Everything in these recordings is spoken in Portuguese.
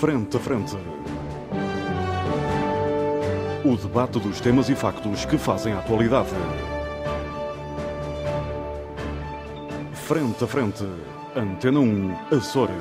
Frente a Frente. O debate dos temas e factos que fazem a atualidade. Frente a Frente. Antena 1, Açores.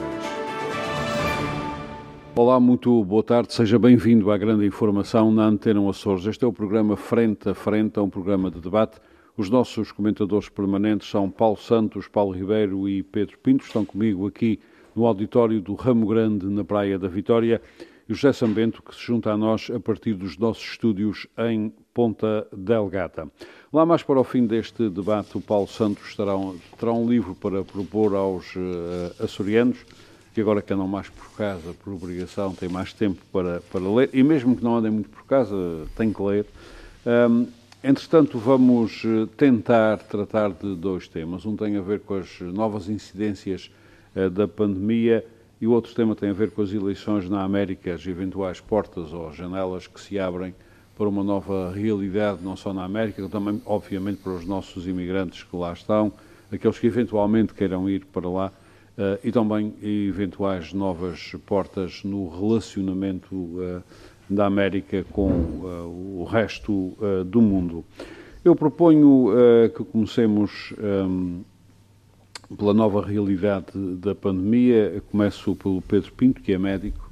Olá, muito boa tarde, seja bem-vindo à grande informação na Antena Açores. Este é o programa Frente a Frente, é um programa de debate. Os nossos comentadores permanentes são Paulo Santos, Paulo Ribeiro e Pedro Pinto. Estão comigo aqui no auditório do Ramo Grande, na Praia da Vitória, e José Sambento, que se junta a nós a partir dos nossos estúdios em Ponta Delgata. Lá mais para o fim deste debate, o Paulo Santos terá um, terá um livro para propor aos uh, açorianos, que agora que andam mais por casa, por obrigação, têm mais tempo para, para ler, e mesmo que não andem muito por casa, têm que ler. Um, entretanto, vamos eh, tentar tratar de dois temas. Um tem a ver com as novas incidências da pandemia e o outro tema tem a ver com as eleições na América, as eventuais portas ou janelas que se abrem para uma nova realidade, não só na América, também, obviamente, para os nossos imigrantes que lá estão, aqueles que eventualmente queiram ir para lá, uh, e também eventuais novas portas no relacionamento uh, da América com o resto do mundo. Eu proponho que comecemos um, pela nova realidade da pandemia. Começo pelo Pedro Pinto, que é médico,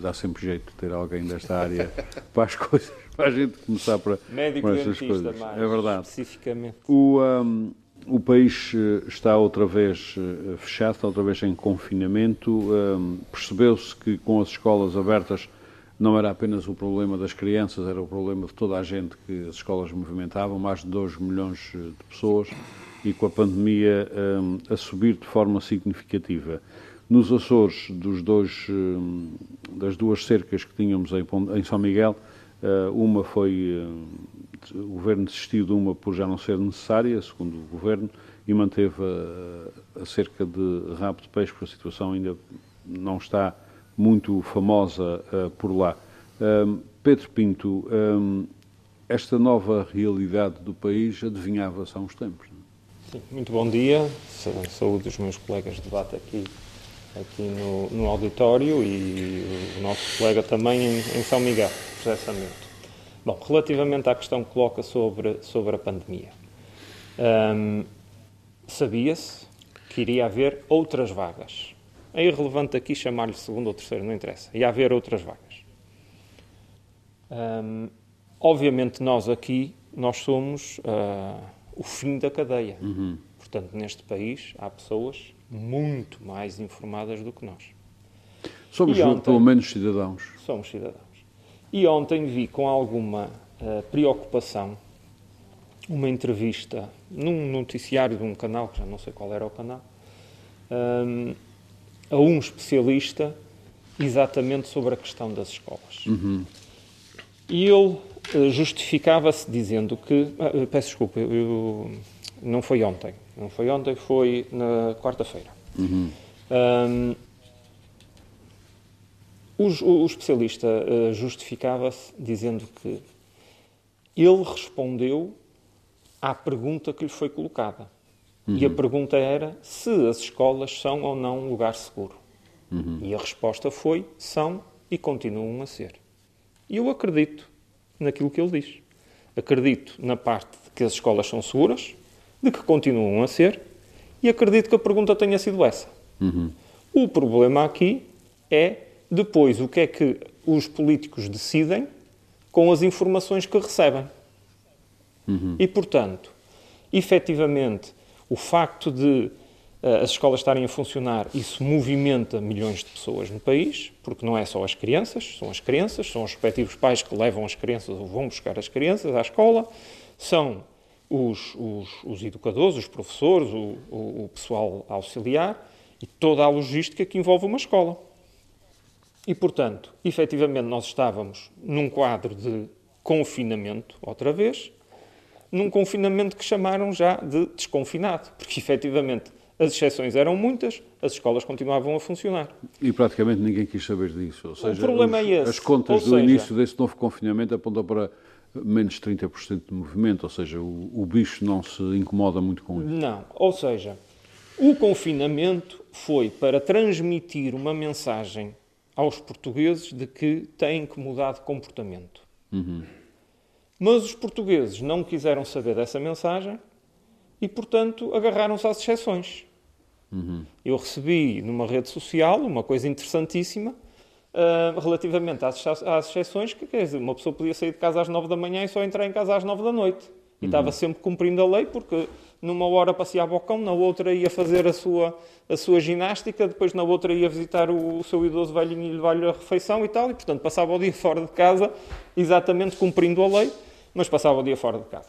dá sempre jeito de ter alguém desta área para as coisas para a gente começar para, Médico para essas coisas. Mais é verdade. Especificamente. O, um, o país eh, está outra vez eh, fechado, está outra vez em confinamento. Um, Percebeu-se que com as escolas abertas não era apenas o problema das crianças, era o problema de toda a gente que as escolas movimentavam, mais de 2 milhões eh, de pessoas, e com a pandemia um, a subir de forma significativa. Nos Açores, dos dois, um, das duas cercas que tínhamos em, em São Miguel, Uh, uma foi, uh, o governo desistiu de uma por já não ser necessária, segundo o governo, e manteve a, a cerca de rabo de peixe, porque a situação ainda não está muito famosa uh, por lá. Pedro Pinto, um, esta nova realidade do país adivinhava-se há uns tempos. Sim, muito bom dia, saúde os meus colegas de debate aqui aqui no, no auditório e o nosso colega também em, em São Miguel, José Samento. Bom, relativamente à questão que coloca sobre, sobre a pandemia, hum, sabia-se que iria haver outras vagas. É irrelevante aqui chamar-lhe segundo ou terceiro, não interessa. Ia haver outras vagas. Hum, obviamente nós aqui, nós somos uh, o fim da cadeia. Uhum. Portanto, neste país há pessoas muito mais informadas do que nós. Somos, ontem, pelo menos, cidadãos. Somos cidadãos. E ontem vi com alguma uh, preocupação uma entrevista num noticiário de um canal, que já não sei qual era o canal, um, a um especialista exatamente sobre a questão das escolas. Uhum. E ele justificava-se dizendo que. Uh, peço desculpa, eu, eu, não foi ontem. Não foi ontem, foi na quarta-feira. Uhum. Um, o, o, especialista uh, justificava-se dizendo que ele respondeu à pergunta que lhe foi colocada. Uhum. E a pergunta era se as escolas são ou não um lugar seguro. Uhum. E a resposta foi: são e continuam a ser. E eu acredito naquilo que ele diz. Acredito na parte de que as escolas são seguras, de que continuam a ser, e acredito que a pergunta tenha sido essa. Uhum. O problema aqui é depois o que é que os políticos decidem com as informações que recebem. Uhum. E, portanto, efetivamente, o facto de as escolas estarem a funcionar, isso movimenta milhões de pessoas no país, porque não é só as crianças, são as crianças, são os respectivos pais que levam as crianças ou vão buscar as crianças à escola, são os, os, os educadores, os professores, o, o, o pessoal auxiliar e toda a logística que envolve uma escola. E, portanto, efetivamente, nós estávamos num quadro de confinamento, outra vez, num confinamento que chamaram já de desconfinado, porque efetivamente as exceções eram muitas, as escolas continuavam a funcionar. E praticamente ninguém quis saber disso. Ou seja, o problema os, é esse. As contas ou do seja, início desse novo confinamento apontam para menos 30% de movimento, ou seja, o, o bicho não se incomoda muito com isso. Não, ou seja, o confinamento foi para transmitir uma mensagem aos portugueses de que têm que mudar de comportamento. Uhum. Mas os portugueses não quiseram saber dessa mensagem e, portanto, agarraram-se às exceções. Uhum. Eu recebi numa rede social uma coisa interessantíssima uh, relativamente às, às exceções, que quer dizer, uma pessoa podia sair de casa às nove da manhã e só entrar em casa às nove da noite. E uhum. estava sempre cumprindo a lei, porque numa hora passeava ao cão, na outra ia fazer a sua, a sua ginástica, depois na outra ia visitar o, o seu idoso velhinho e levar-lhe a refeição e tal, e portanto passava o dia fora de casa, exatamente cumprindo a lei, mas passava o dia fora de casa.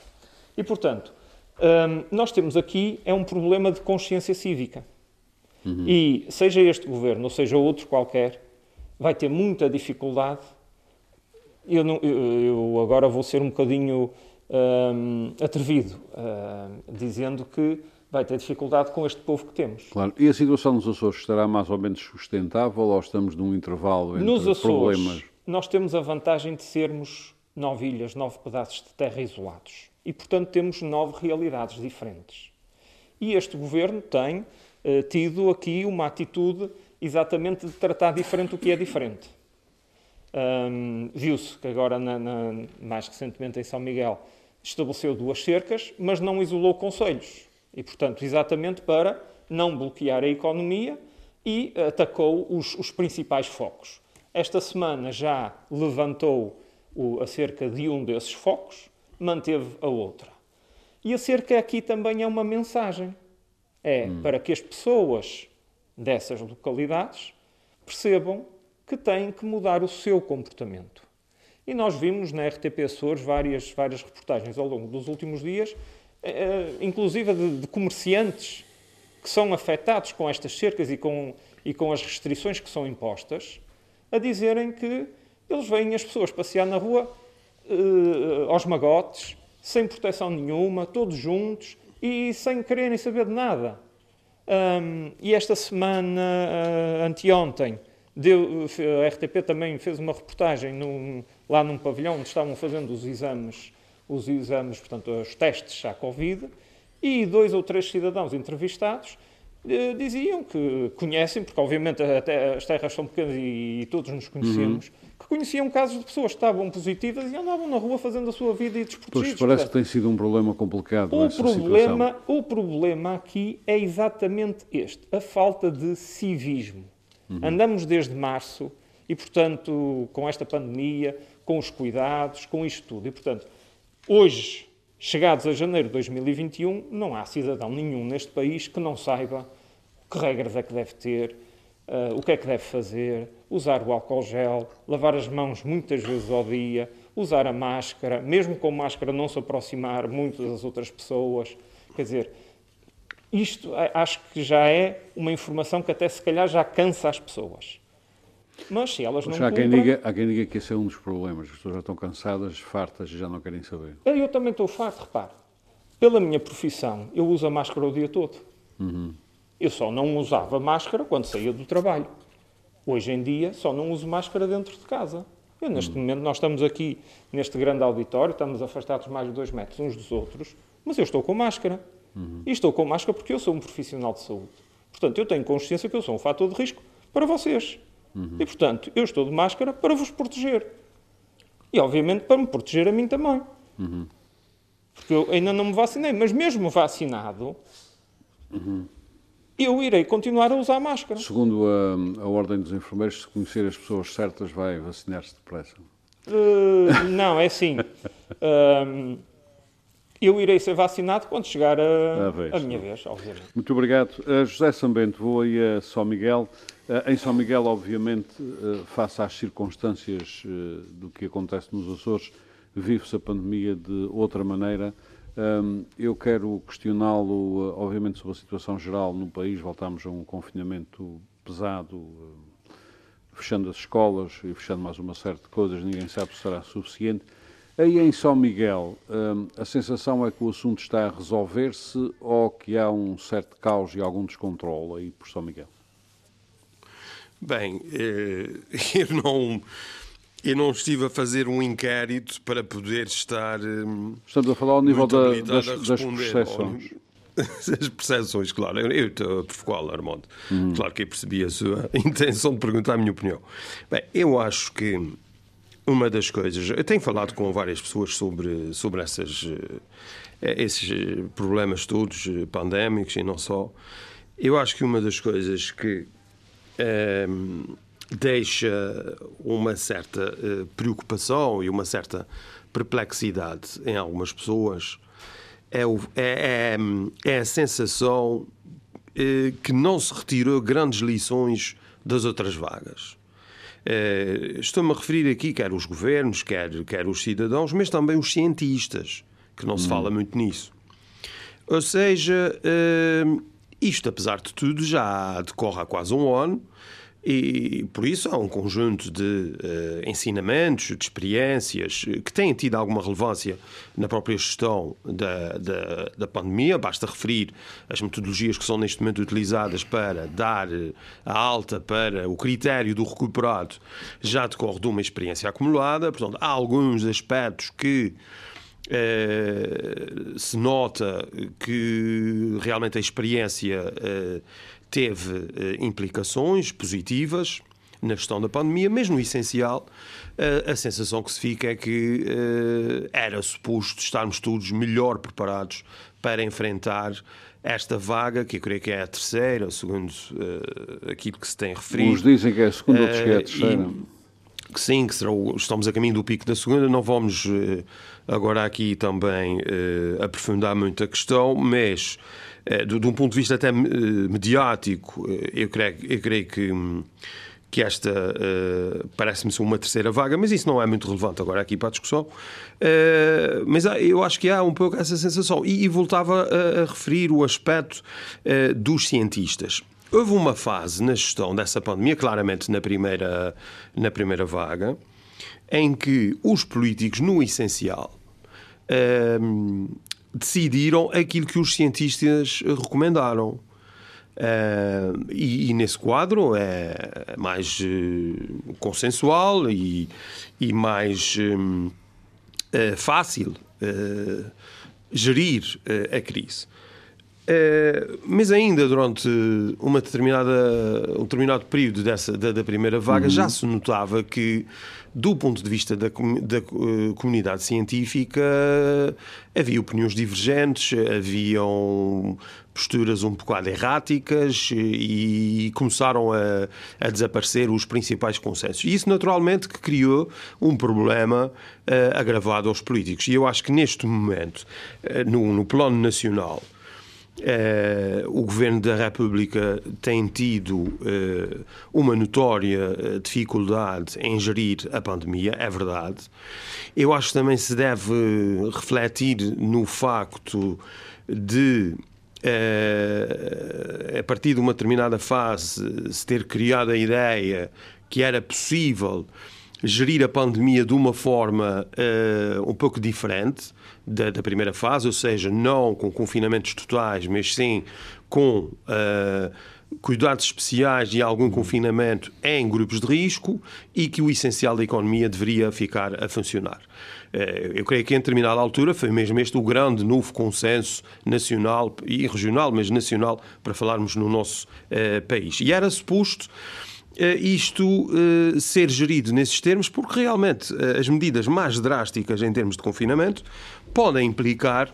E portanto, hum, nós temos aqui é um problema de consciência cívica. Uhum. E seja este governo ou seja outro qualquer, vai ter muita dificuldade. Eu, não, eu, eu agora vou ser um bocadinho atrevido, dizendo que vai ter dificuldade com este povo que temos. Claro. E a situação nos Açores estará mais ou menos sustentável ou estamos num intervalo entre nos Açores, problemas? Nós temos a vantagem de sermos nove ilhas, nove pedaços de terra isolados. E, portanto, temos nove realidades diferentes. E este governo tem uh, tido aqui uma atitude exatamente de tratar diferente o que é diferente. Um, Viu-se que agora, na, na, mais recentemente em São Miguel, estabeleceu duas cercas, mas não isolou conselhos. E, portanto, exatamente para não bloquear a economia e atacou os, os principais focos. Esta semana já levantou o, a cerca de um desses focos, manteve a outra. E a cerca aqui também é uma mensagem. É hum. para que as pessoas dessas localidades percebam que têm que mudar o seu comportamento. E nós vimos na RTP Açores várias, várias reportagens ao longo dos últimos dias, eh, eh, inclusive de, de comerciantes que são afetados com estas cercas e com, e com as restrições que são impostas, a dizerem que eles veem as pessoas passear na rua uh, aos magotes, sem proteção nenhuma, todos juntos e sem quererem saber de nada. Um, e esta semana, uh, anteontem, deu, a RTP também fez uma reportagem num, lá num pavilhão onde estavam fazendo os exames, os exames, portanto, os testes à Covid, e dois ou três cidadãos entrevistados diziam que conhecem, porque obviamente até as terras são pequenas e, e todos nos conhecemos, uhum. que conheciam casos de pessoas que estavam positivas e andavam na rua fazendo a sua vida e desprotegidos. Pois parece que tem sido um problema complicado o problema, situação. O problema aqui é exatamente este, a falta de civismo. Uhum. Andamos desde março e, portanto, com esta pandemia, com os cuidados, com isto tudo. E, portanto, hoje, chegados a janeiro de 2021, não há cidadão nenhum neste país que não saiba que regras é que deve ter, uh, o que é que deve fazer, usar o álcool gel, lavar as mãos muitas vezes ao dia, usar a máscara, mesmo com máscara não se aproximar muito das outras pessoas. Quer dizer, isto eh, acho que já é uma informação que até se calhar já cansa as pessoas. Mas se elas não há quem, diga, há quem diga que esse é um dos problemas. As pessoas já estão cansadas, fartas e já não querem saber. Eu também estou farto, repare. Pela minha profissão, eu uso a máscara o dia todo. Uhum. Eu só não usava máscara quando saía do trabalho. Hoje em dia, só não uso máscara dentro de casa. Eu, neste uhum. momento, nós estamos aqui neste grande auditório, estamos afastados mais de dois metros uns dos outros, mas eu estou com máscara. Uhum. E estou com máscara porque eu sou um profissional de saúde. Portanto, eu tenho consciência que eu sou um fator de risco para vocês. Uhum. E, portanto, eu estou de máscara para vos proteger. E, obviamente, para me proteger a mim também. Uhum. Porque eu ainda não me vacinei, mas mesmo vacinado, uhum. eu irei continuar a usar máscara. Segundo a, a Ordem dos Enfermeiros, se conhecer as pessoas certas, vai vacinar-se depressa. Uh, não, é assim. uh, eu irei ser vacinado quando chegar a, a, vez, a minha vez, obviamente. Muito obrigado. Uh, José Sambento, vou aí a São Miguel. Eh, em São Miguel, obviamente, eh, face às circunstâncias eh, do que acontece nos Açores, vive-se a pandemia de outra maneira. Ehm, eu quero questioná-lo, obviamente, sobre a situação geral no país. Voltámos a um confinamento pesado, fechando as escolas e fechando mais uma série de coisas, ninguém sabe se será suficiente. Aí em São Miguel, ehm, a sensação é que o assunto está a resolver-se ou que há um certo caos e algum descontrole aí por São Miguel? Bem, eh, eu não, eu não estive a fazer um inquérito para poder estar. Hum, Estamos a falar ao nível da, das, das percepções. as percepções, claro. Eu estou a provocar Armando. Hum. Claro que eu percebi a sua intenção de perguntar a minha opinião. Bem, eu acho que uma das coisas. Eu tenho falado com várias pessoas sobre, sobre essas, eh, esses problemas todos eh, pandémicos e não só. Eu acho que uma das coisas que ehm, deixa uma certa preocupação e uma certa perplexidade em algumas pessoas é, o, é, é, é a sensação que não se retirou grandes lições das outras vagas. Uh, Estou-me a referir aqui quer os governos, quer, quer os cidadãos, mas também os cientistas, que não hum. se fala muito nisso. Ou seja, isto, apesar de tudo, já decorre há quase um ano e por isso há um conjunto de uh, ensinamentos, de experiências eh, que têm tido alguma relevância na própria gestão da, da, da, pandemia. Basta referir as metodologias que são neste momento utilizadas para dar eh, a alta para o critério do recuperado, já decorre de uma experiência acumulada. Portanto, há alguns aspectos que se nota que realmente a experiência teve uh, implicações positivas na gestão da pandemia, mas no essencial a sensação que se fica é que era suposto estarmos todos melhor preparados para enfrentar esta vaga, que eu creio que é a terceira, segundo aquilo que se tem referido. Uns dizem que é a segunda, outros que é a terceira. E, que sim, que será estamos a caminho do pico da segunda, não vamos agora aqui também uh, aprofundar muito a questão, mas uh, de, de, um ponto de vista até uh, mediático, eu creio, eu creio que, que esta parece-me ser uma terceira vaga, mas isso não é muito relevante agora aqui para a discussão. mas eu acho que há um pouco essa sensação. E, e voltava a, a, referir o aspecto dos cientistas. Houve uma fase na gestão dessa pandemia, claramente na primeira, na primeira vaga, em que os políticos, no essencial, decidiram aquilo que os cientistas recomendaram. Uh, e, e, nesse quadro é mais uh, consensual e, e mais uh, fácil gerir a crise. mas ainda durante uma determinada, um determinado período dessa, da, da primeira vaga uhum. já se notava que do ponto de vista da, da uh, comunidade científica, havia opiniões divergentes, haviam posturas um bocado erráticas e começaram a, a desaparecer os principais consensos. E isso, naturalmente, que criou um problema uh, agravado aos políticos. E eu acho que neste momento, uh, no, no plano nacional, o Governo da República tem tido uh, uma notória eh, dificuldade em gerir a pandemia, é verdade. Eu acho que também se deve refletir no facto de, a partir de uma determinada fase, se ter criado a ideia que era possível gerir a pandemia de uma forma um pouco diferente da, da, primeira fase, ou seja, não com confinamentos totais, mas sim com uh, cuidados especiais e algum confinamento em grupos de risco e que o essencial da economia deveria ficar a funcionar. Uh, eu creio que em determinada altura foi mesmo este o grande novo consenso nacional e regional, mas nacional, para falarmos no nosso uh, país. E era suposto isto ser gerido nesses termos, porque realmente as medidas mais drásticas em termos de confinamento podem implicar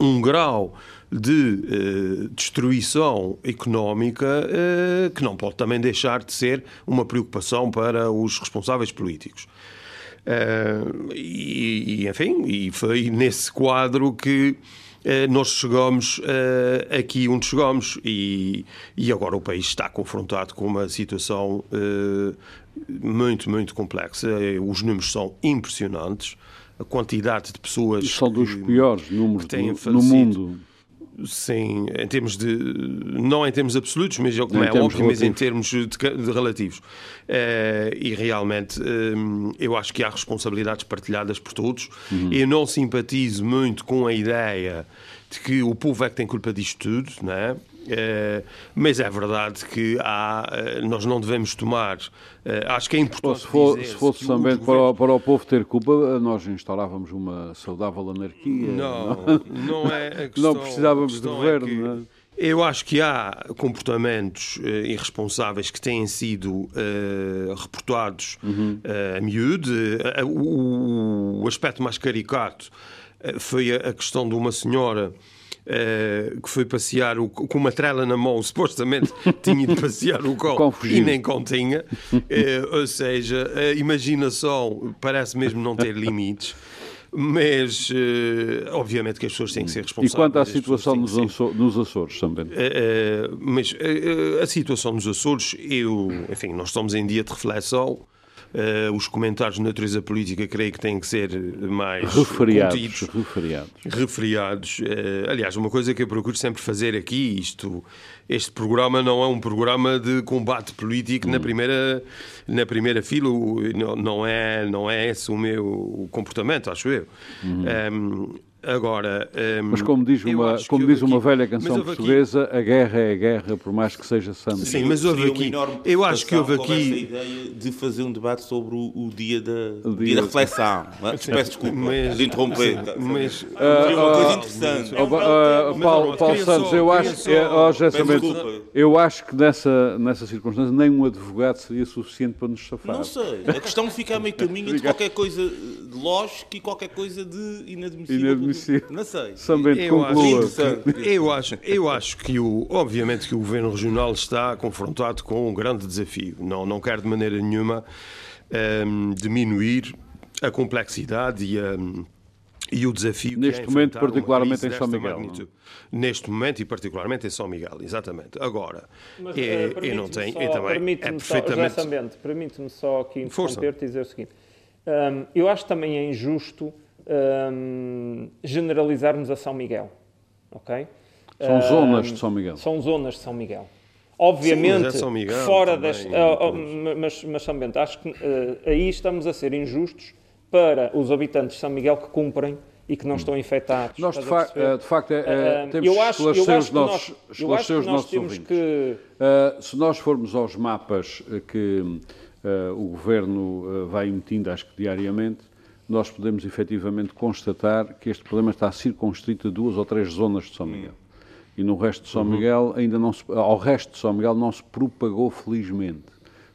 um grau de eh, destruição económica eh, que não pode também deixar de ser uma preocupação para os responsáveis políticos. Uh, e, e, enfim, e foi nesse quadro que nós chegamos uh, aqui onde chegamos e, e agora o país está confrontado com uma situação muito, muito complexa. Os números são impressionantes a quantidade de pessoas. São dos piores números do, no mundo. Sim, em termos de. Não em termos absolutos, mas como é óbvio, mas em termos de, de relativos. Uh, e realmente uh, eu acho que há responsabilidades partilhadas por todos. Uhum. Eu não simpatizo muito com a ideia de que o povo é que tem culpa disto tudo, não é? Mas é verdade que há, nós não devemos tomar. acho que é importante. se, for, se fosse também governo... para, o, para o povo ter culpa, nós instaurávamos uma saudável anarquia. Não, não, não é. Questão, não precisávamos de governo. É que... é? Eu acho que há comportamentos uh, irresponsáveis que têm sido uh, reportados uhum. uh, a miúdo. O, o, aspecto mais caricato foi a, a, questão de uma senhora que foi passear o, com uma trela na mão, supostamente tinha de passear o cão e nem continha. ou seja, a imaginação parece mesmo não ter limites mas uh, obviamente que as pessoas têm que ser responsáveis. E quanto à situação nos, ser... nos, Açores também? Uh, uh, mas a situação nos Açores, eu, enfim, nós estamos em dia de reflexão. Uh, os comentários de natureza política creio que têm que ser mais referiados. Contidos, referiados. referiados. Uh, aliás, uma coisa que eu procuro sempre fazer aqui, isto, este programa não é um programa de combate político hum. na, primeira, na primeira fila, não, não, é, não é esse o meu comportamento, acho eu. Hum. Um, Agora, um, mas como diz uma, como diz uma aqui, velha canção portuguesa, aqui, a guerra é a guerra, por mais que seja santa. Sim, mas houve aqui. Eu acho que houve aqui. a ideia de fazer um debate sobre o, o dia da, o dia, dia da reflexão. Sim, Peço desculpa mas, de interromper. Mas, uh, uma coisa ah, interessante. Uh, uh, Paulo, Paulo Santos, eu acho, só, é, eu acho que nessa, nessa circunstância nenhum advogado seria suficiente para nos safar. Não sei. A questão fica a meio caminho entre qualquer coisa de lógico e qualquer coisa de inadmissível. Inadmissível não sei. eu Acho, eu, acho, eu acho que, o, obviamente, que o governo regional está confrontado com um grande desafio. Não, não quero de maneira nenhuma um, diminuir a complexidade e a. E o desafio Neste é momento, particularmente em São Miguel. Neste momento e particularmente em São Miguel, exatamente. Agora, Mas, é, eu não tenho. Só, eu também, é perfeitamente. Só, permite-me só aqui interromper-te e dizer o seguinte: um, eu acho também é injusto um, generalizarmos a São Miguel. Ok? São um, zonas de São Miguel. São zonas de São Miguel. Obviamente, Sim, mas é fora desta. Uh, uh, mas, mas São Bento, acho que uh, aí estamos a ser injustos para os habitantes de São Miguel que cumprem e que não estão infectados. Nós, de, fa eh, de facto, é, temos eu acho, que esclarecer os nossos, nós, esclarecer os nossos ouvintes. Que... se nós formos aos mapas que o Governo vai emitindo, acho que diariamente, nós podemos efetivamente constatar que este problema está circunscrito a duas ou três zonas de São Miguel. E no resto de São uhum. Miguel, ainda não se, ao resto de São Miguel não se propagou felizmente.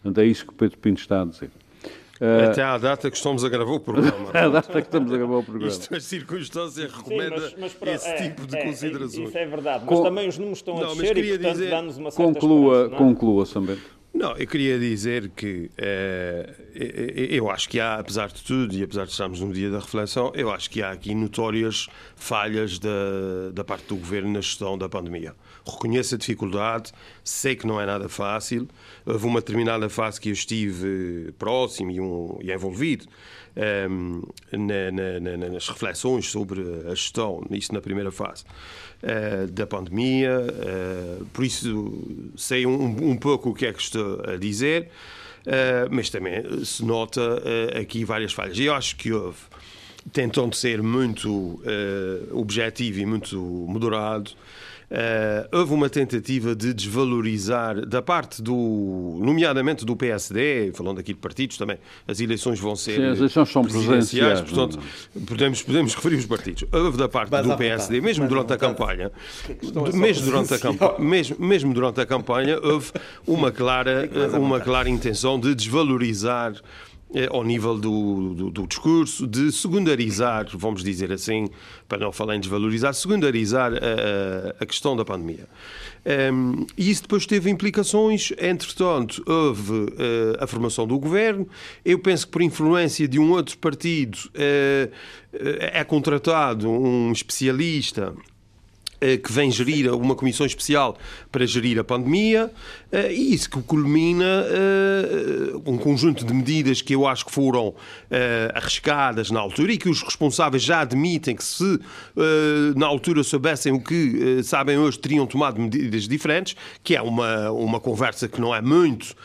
Portanto, é isso que o Pedro Pinto está a dizer. Uh, Até à data que estamos a gravar o programa. à data que estamos a gravar o programa. Isto, a circunstância recomenda Sim, mas, mas, esse é, tipo de é, considerações. Isso é verdade, mas Com... também os números estão a não, descer e, portanto, dizer... dá-nos uma certa conclua, esperança, não é? Conclua, Sambento. Não, eu queria dizer que eh, eu acho que há, apesar de tudo, e apesar de estarmos no dia da reflexão, eu acho que há aqui notórias falhas da, da parte do governo na gestão da pandemia. Reconheço a dificuldade, sei que não é nada fácil. Houve uma determinada fase que eu estive próximo e, um, e envolvido um, ehm, na, na, nas reflexões sobre a gestão, isto na primeira fase. Uh, da pandemia, uh, por isso sei um, um, pouco o que é que estou a dizer, uh, mas também se nota aqui várias falhas. Eu acho que houve, tentando ser muito objetivo e muito moderado, Uh, houve uma tentativa de desvalorizar da parte do, nomeadamente do PSD, falando aqui de partidos também, as eleições vão ser Sim, as eleições são presidenciais, portanto, podemos, podemos referir os partidos. Houve da parte do PSD, mesmo durante a campanha, mesmo durante a campanha, mesmo, mesmo durante a campanha, houve uma clara, uma clara intenção de desvalorizar ao nível do, do, do, discurso, de secundarizar, vamos dizer assim, para não falar em desvalorizar, secundarizar a, a questão da pandemia. Um, ehm, e isso depois teve implicações, entretanto, houve uh, a formação do governo. Eu penso que por influência de um outro partido uh, é contratado um especialista eh, que vem gerir uma comissão especial para gerir a pandemia eh, e isso que culmina eh, um conjunto de medidas que eu acho que foram arriscadas na altura e que os responsáveis já admitem que se na altura soubessem o que sabem hoje teriam tomado medidas diferentes, que é uma, uma conversa que não é muito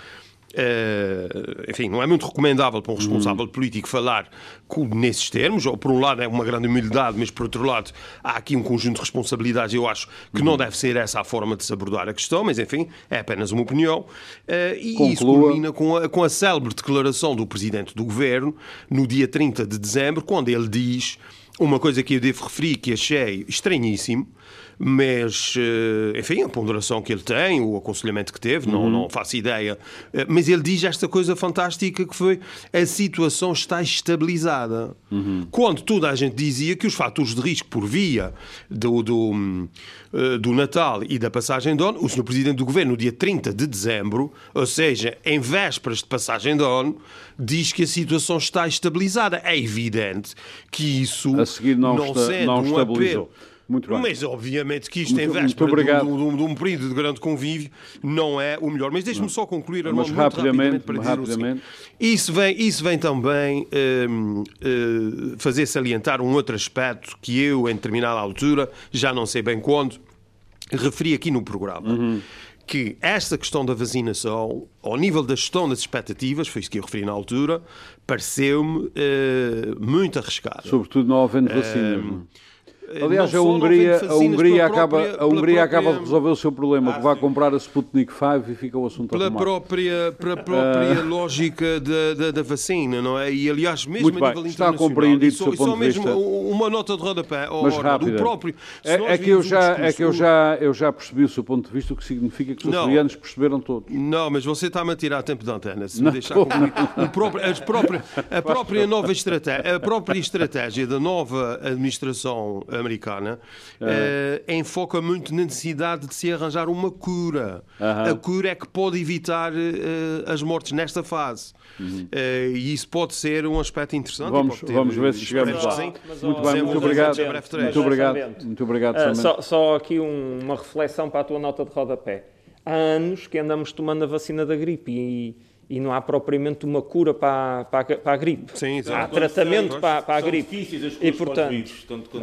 Uh, enfim, não é muito recomendável para um responsável político falar nesses termos, ou por um lado é uma grande humildade, mas por outro lado há aqui um conjunto de responsabilidades. Eu acho que não deve ser essa a forma de se abordar a questão, mas enfim, é apenas uma opinião. Uh, e Conclua. isso culmina com a, com a célebre declaração do Presidente do Governo, no dia 30 de dezembro, quando ele diz uma coisa que eu devo referir que achei estranhíssimo mas, eh, enfim, a ponderação que ele tem, o aconselhamento que teve, não, uhum. não faço ideia. Eh, mas ele diz esta coisa fantástica que foi a situação está estabilizada. Uhum. Quando toda a gente dizia que os fatores de risco por via do, do, eh, do Natal e da passagem de ano, o Sr. Presidente do Governo, no dia 30 de dezembro, ou seja, em vésperas de passagem de ano, diz que a situação está estabilizada. É evidente que isso a seguir não, não está, sendo não um estabilizou. Apelo, muito bem. Mas obviamente que isto muito, em véspera de, de, de, um período de grande convívio não é o melhor. Mas deixe-me só concluir, Mas rapidamente, rapidamente, para dizer rapidamente. Isso vem, isso vem também um, uh, eh, fazer salientar um outro aspecto que eu, em determinada altura, já não sei bem quando, referi aqui no programa. Uhum que esta questão da vacinação, ao nível da gestão das expectativas, foi isso que eu referi na altura, pareceu-me uh, muito arriscado. Sobretudo não havendo vacina. Uh, Aliás, a Hungria, a Hungria, acaba, própria, a Hungria acaba de resolver o seu problema, ah, que vai comprar a Sputnik 5 e fica o assunto pela arrumado. própria Pela própria uh... lógica da, da, da, vacina, não é? E, aliás, mesmo Muito a nível bem, está compreendido do seu ponto de vista. mesmo uma nota de rodapé, Mas rápida. do próprio... É, é, que eu já, é que eu já, eu já percebi o seu ponto de vista, o que significa que os açorianos perceberam todos. Não, mas você está-me a tirar tempo de antena, se me deixar concluir. O próprio, a própria, a própria nova estratégia, a própria estratégia da nova administração americana é. uh, enfoca muito na necessidade de se arranjar uma cura. Uhum. A cura é que pode evitar uh, as mortes nesta fase. Uhum. Uh, e isso pode ser um aspecto interessante. Vamos, ter, vamos ver se chegamos lá. muito bem, muito obrigado. Muito obrigado. Muito obrigado. só, só aqui um, uma reflexão para a tua nota de rodapé. Há anos que andamos tomando a vacina da gripe e e não há propriamente uma cura para, para, para a gripe. Sim, há tratamento para, para a gripe. e portanto, vírus, tanto uh,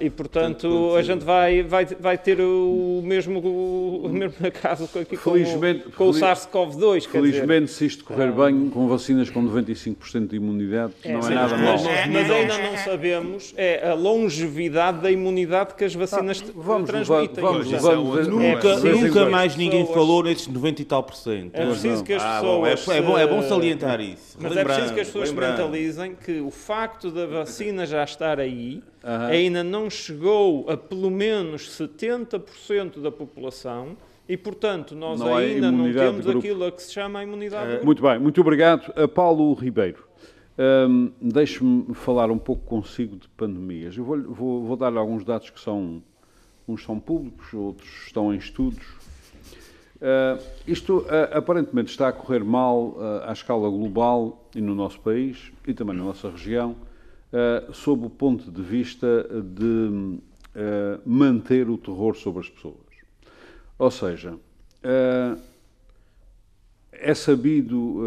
e portanto a gente vai, vai, vai ter o mesmo, o mesmo caso aqui com, felizmente, com o SARS-CoV-2. Felizmente, se isto correr bem, com vacinas com 95% de imunidade, é, não é nada mal. Mas, ainda não sabemos é a longevidade da imunidade que as vacinas ah, vamos, transmitem. Vamos, vamos, vamos, nunca, nunca mais ninguém falou nesses 90 e tal por cento. É preciso que as ah, é, bom, é bom salientar isso. Mas lembrando, é preciso que as pessoas lembrando. mentalizem que o facto da vacina já estar aí uhum. ainda não chegou a pelo menos 70% da população e, portanto, nós não ainda não temos aquilo a que se chama a imunidade. Uh, muito bem, muito obrigado. A Paulo Ribeiro. Um, Deixe-me falar um pouco consigo de pandemias. Eu vou, vou, vou dar alguns dados que são, uns são públicos, outros estão em estudos. Uh, isto uh, aparentemente está a correr mal uh, à escala global e no nosso país e também na nossa região, sob o ponto de vista de manter o terror sobre as pessoas. Ou seja, é sabido,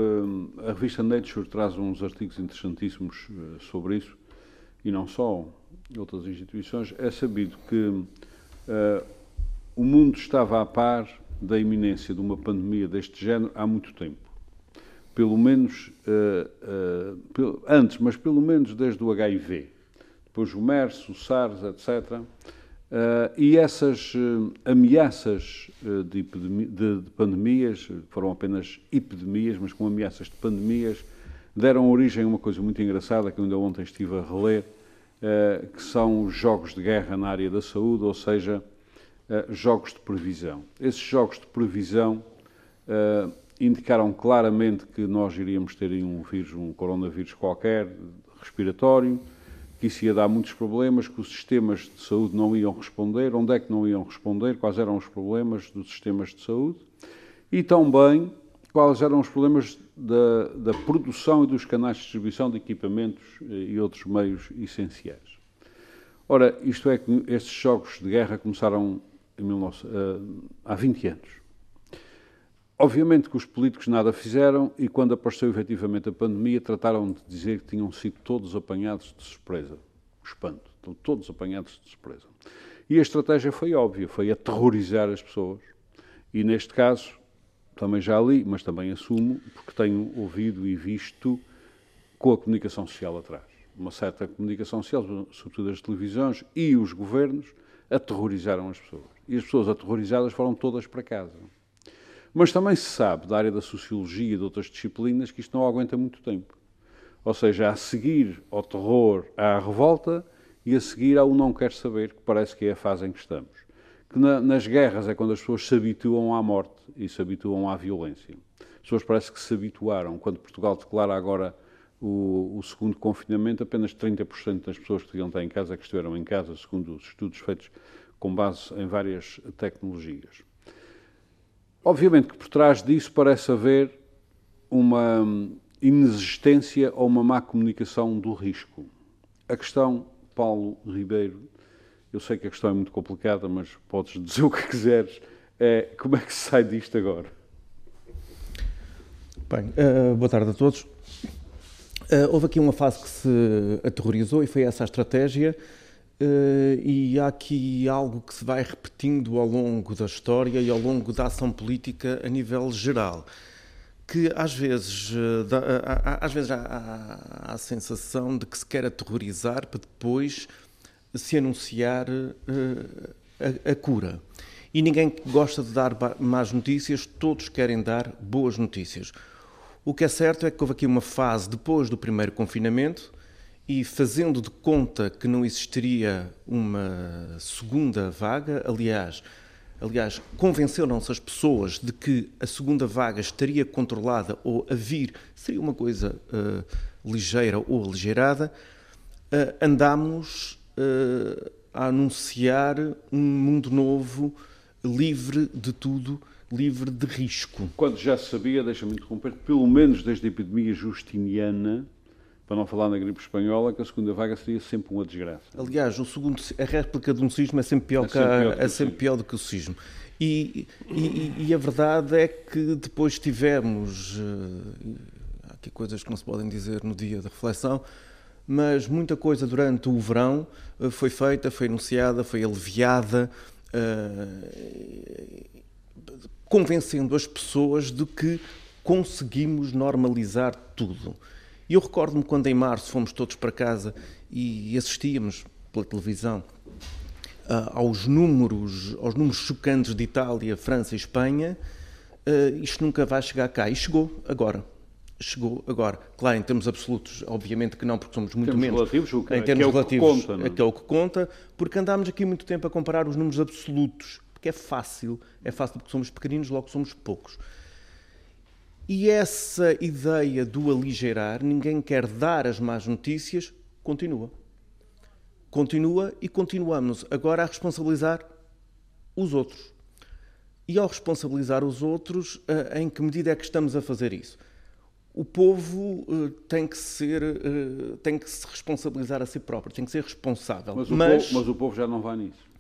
a revista Nature traz uns artigos interessantíssimos sobre isso, e não só, outras instituições, é sabido que o mundo estava a par da iminência de uma pandemia deste género há muito tempo. Pelo menos, uh, uh, antes, mas pelo menos desde o HIV. Depois o MERS, o SARS, etc. Uh, e essas ameaças de, epidemia, de, de, pandemias, foram apenas epidemias, mas com ameaças de pandemias, deram origem a uma coisa muito engraçada que ainda ontem estive a reler, que são os jogos de guerra na área da saúde, ou seja, uh, jogos de previsão. Esses jogos de previsão uh, indicaram claramente que nós iríamos ter um vírus, um coronavírus qualquer, respiratório, que isso ia dar muitos problemas, que os sistemas de saúde não iam responder, onde é que não iam responder, quais eram os problemas dos sistemas de saúde e também quais eram os problemas da, da produção e dos canais de distribuição de equipamentos eh, e outros meios essenciais. Ora, isto é que estes jogos de guerra começaram 19, uh, há 20 anos. Obviamente que os políticos nada fizeram e quando apareceu efetivamente a pandemia trataram de dizer que tinham sido todos apanhados de surpresa. Espanto. Estão todos apanhados de surpresa. E a estratégia foi óbvia, foi aterrorizar as pessoas. E neste caso, também já li, mas também assumo, porque tenho ouvido e visto com a comunicação social atrás. Uma certa comunicação social, sobretudo as televisões e os governos, aterrorizaram as pessoas. E as pessoas aterrorizadas foram todas para casa. Mas também se sabe, da área da sociologia e de outras disciplinas, que isto não aguenta muito tempo. Ou seja, a seguir ao terror, à revolta, e a seguir ao não quer saber, que parece que é a fase em que estamos. Que na, nas guerras é quando as pessoas se habituam à morte e se habituam à violência. As pessoas parece que se habituaram. Quando Portugal declara agora o, o segundo confinamento, apenas 30% das pessoas que deviam estar em casa que estiveram em casa, segundo os estudos feitos com base em várias tecnologias. Obviamente que por trás disso parece haver uma inexistência ou uma má comunicação do risco. A questão Paulo Ribeiro, eu sei que a questão é muito complicada, mas podes dizer o que quiseres. É, como é que se sai disto agora? Bem, uh, boa tarde a todos. Uh, houve aqui uma fase que se aterrorizou e foi essa a estratégia. Uh, e há aqui algo que se vai repetindo ao longo da história e ao longo da ação política a nível geral que às vezes, eh, dá, às vezes há, há, a sensação de que se quer aterrorizar para depois se anunciar uh, a, a, cura. E ninguém gosta de dar más notícias, todos querem dar boas notícias. O que é certo é que houve aqui uma fase depois do primeiro confinamento e fazendo de conta que não existiria uma segunda vaga, aliás, Aliás, convenceram-se as pessoas de que a segunda vaga estaria controlada ou a vir seria uma coisa uh, ligeira ou aligeirada. Uh, andamos uh, a anunciar um mundo novo, livre de tudo, livre de risco. Quando já sabia, deixa-me interromper, pelo menos desde a epidemia justiniana, para não falar na gripe espanhola, que a segunda vaga seria sempre uma desgraça. Aliás, o segundo, a réplica de um sismo é sempre pior, é sempre pior, que, é sempre pior do que o sismo. E, e, e, a verdade é que depois tivemos, uh, há aqui coisas que não se podem dizer no dia da reflexão, mas muita coisa durante o verão uh, foi feita, foi anunciada, foi aliviada, uh, convencendo as pessoas de que conseguimos normalizar tudo. E eu recordo-me quando em março fomos todos para casa e assistíamos pela televisão uh, aos números, aos números chocantes de Itália, França e Espanha, uh, isto nunca vai chegar cá. E chegou agora. Chegou agora. Claro, em termos absolutos, obviamente que não, porque somos muito termos menos. Relativos, o que, em termos é relativos, que conta, é? que é o que conta, porque andámos aqui muito tempo a comparar os números absolutos, porque é fácil, é fácil porque somos pequeninos, logo somos poucos. E essa ideia do aligeirar, ninguém quer dar as más notícias, continua. Continua e continuamos agora a responsabilizar os outros. E ao responsabilizar os outros, eh, em que medida é que estamos a fazer isso? O povo eh, tem que ser, eh, tem que se responsabilizar a si próprio, tem que ser responsável. Mas o, mas... Povo, mas o povo já não vai nisso.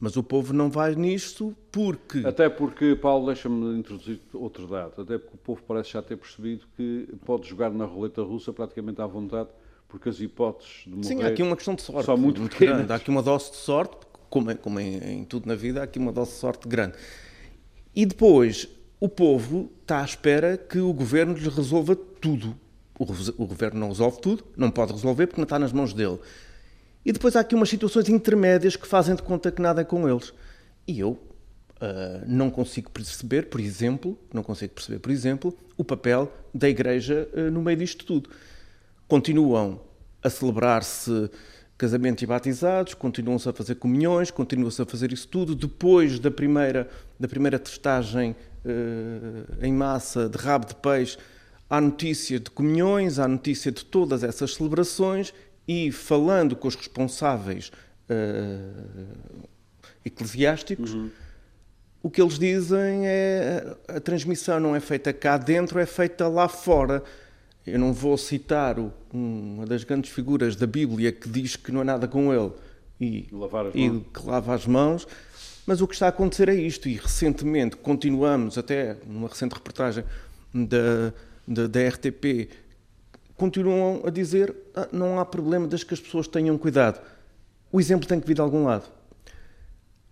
Mas o povo não vai nisto porque. Até porque, Paulo, deixa-me introduzir outro dado. Até porque o povo parece já ter percebido que pode jogar na roleta russa praticamente à vontade, porque as hipóteses de morrer. Sim, há aqui uma questão de sorte. São muito, muito grande. Há aqui uma dose de sorte, como, é, como em, em tudo na vida, há aqui uma dose de sorte grande. E depois, o povo está à espera que o governo lhe resolva tudo. O, o governo não resolve tudo, não pode resolver porque não está nas mãos dele. E depois há aqui umas situações intermédias que fazem de conta que nada é com eles. E eu uh, não consigo perceber, por exemplo, não consigo perceber, por exemplo, o papel da Igreja uh, no meio disto tudo. Continuam a celebrar-se casamentos e batizados, continuam-se a fazer comunhões, continuam-se a fazer isso tudo. Depois da primeira, da primeira testagem uh, em massa de rabo de peixe, há notícia de comunhões, há notícia de todas essas celebrações e falando com os responsáveis uh, eclesiásticos, uhum. o que eles dizem é a transmissão não é feita cá dentro, é feita lá fora. Eu não vou citar o, uma das grandes figuras da Bíblia que diz que não é nada com ele e, e que lava as mãos, mas o que está a acontecer é isto. E recentemente continuamos, até numa recente reportagem da, da, da RTP, continuam a dizer ah, não há problema desde que as pessoas tenham cuidado. O exemplo tem que vir de algum lado.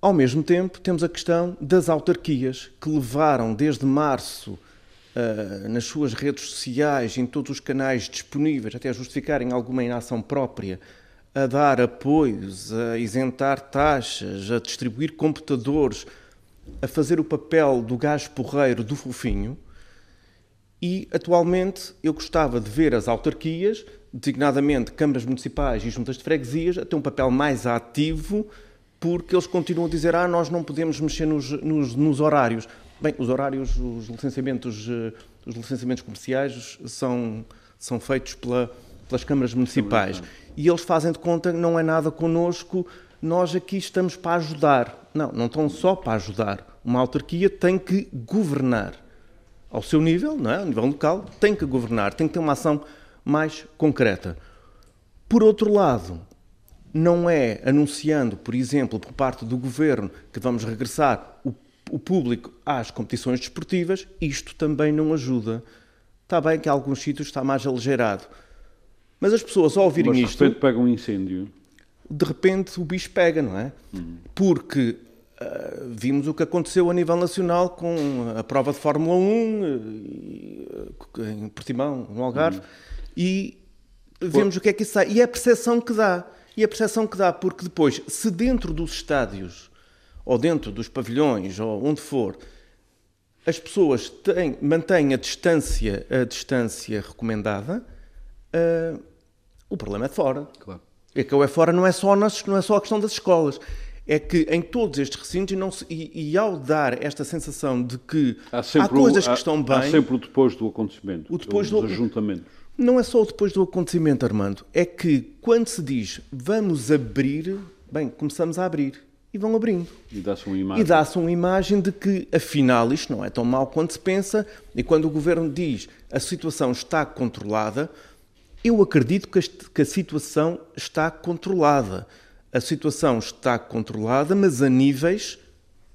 Ao mesmo tempo, temos a questão das autarquias, que levaram desde março, uh, nas suas redes sociais, em todos os canais disponíveis, até a justificarem alguma inação própria, a dar apoios, a isentar taxas, a distribuir computadores, a fazer o papel do gás porreiro do fofinho. E, atualmente, eu gostava de ver as autarquias, designadamente câmaras municipais e juntas de freguesias, a ter um papel mais ativo porque eles continuam a dizer ah, nós não podemos mexer nos, nos, nos horários. Bem, os horários, os licenciamentos, eh, os licenciamentos comerciais são, são feitos pela, pelas câmaras municipais. E eles fazem de conta que não é nada connosco, nós aqui estamos para ajudar. Não, não estão só para ajudar. Uma autarquia tem que governar. Ao seu nível, não é? ao nível local, tem que governar, tem que ter uma ação mais concreta. Por outro lado, não é anunciando, por exemplo, por parte do governo que vamos regressar o, o público às competições desportivas, isto também não ajuda. Está bem que em alguns sítios está mais aligerado. Mas as pessoas ao ouvirem Mas, isto. De repente pega um incêndio. De repente o bicho pega, não é? Hum. Porque uh, vimos o que aconteceu a nível nacional com a prova de Fórmula 1 uh, em Portimão, no Algarve, hum. e vemos Pô. o que é que isso sai. E é a percepção que dá. E a percepção que dá, porque depois, se dentro dos estádios, ou dentro dos pavilhões, ou onde for, as pessoas têm, mantêm a distância, a distância recomendada, uh, o problema é de fora. Claro. É que o é fora não é, só nas, não é só a questão das escolas. É que em todos estes recintos, não se, e, e, ao dar esta sensação de que há, há coisas o, há, que estão bem. Há sempre o depois do acontecimento, o depois do, ajuntamentos. Não é só depois do acontecimento, Armando. É que quando se diz vamos abrir, bem, começamos a abrir. E vão abrindo. E dá-se uma imagem. E dá-se uma imagem de que, afinal, isto não é tão mal quanto se pensa. E quando o governo diz a situação está controlada, eu acredito que a situação está controlada. A situação está controlada, mas a níveis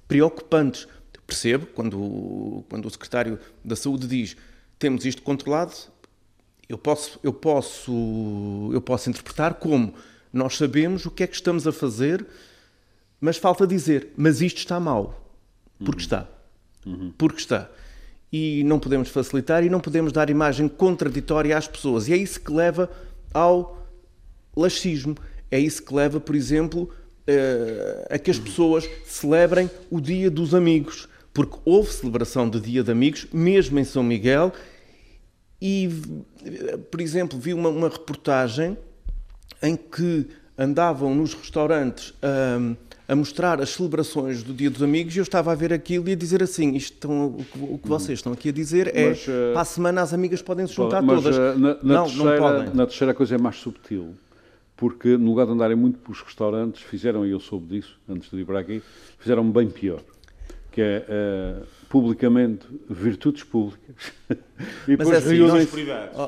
preocupantes. Percebo quando, quando o secretário da Saúde diz temos isto controlado, eu posso, eu posso, eu posso interpretar como nós sabemos o que é que estamos a fazer, mas falta dizer, mas isto está mal. Porque uhum. está. Uhum. Porque está. E não podemos facilitar e não podemos dar imagem contraditória às pessoas. E é isso que leva ao laxismo. É isso que leva, por exemplo, eh, a que as pessoas celebrem o Dia dos Amigos. Porque houve celebração de Dia de Amigos, mesmo em São Miguel, e, por exemplo, vi uma, uma reportagem em que andavam nos restaurantes a, a, mostrar as celebrações do Dia dos Amigos e eu estava a ver aquilo e a dizer assim: isto estão, o, que, vocês estão aqui a dizer é mas, uh, para a semana as amigas podem se juntar mas, todas. Uh, na, na não, terceira, não podem. Na terceira coisa é mais subtil, porque no lugar de andarem muito para os restaurantes, fizeram, e eu soube disso antes de ir para aqui, fizeram bem pior, que é. Uh, publicamente virtudes públicas e depois é reúnem-se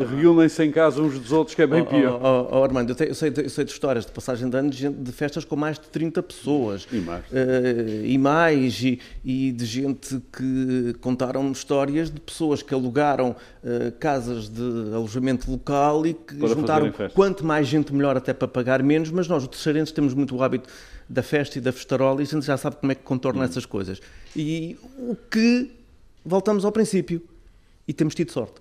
reúnem em casa uns dos outros, que é bem oh, pior. Oh, oh, oh Armando, eu, te, eu, sei, eu, sei, de histórias de passagem de anos de, de, festas com mais de 30 pessoas. E mais. Uh, e mais, e, e, de gente que contaram histórias de pessoas que alugaram uh, casas de alojamento local e que para juntaram quanto mais gente melhor até para pagar menos, mas nós, os terceirenses, temos muito o hábito da festa e da festarola e a gente já sabe como é que contorna hum. essas coisas. E o que voltamos ao princípio e temos tido sorte.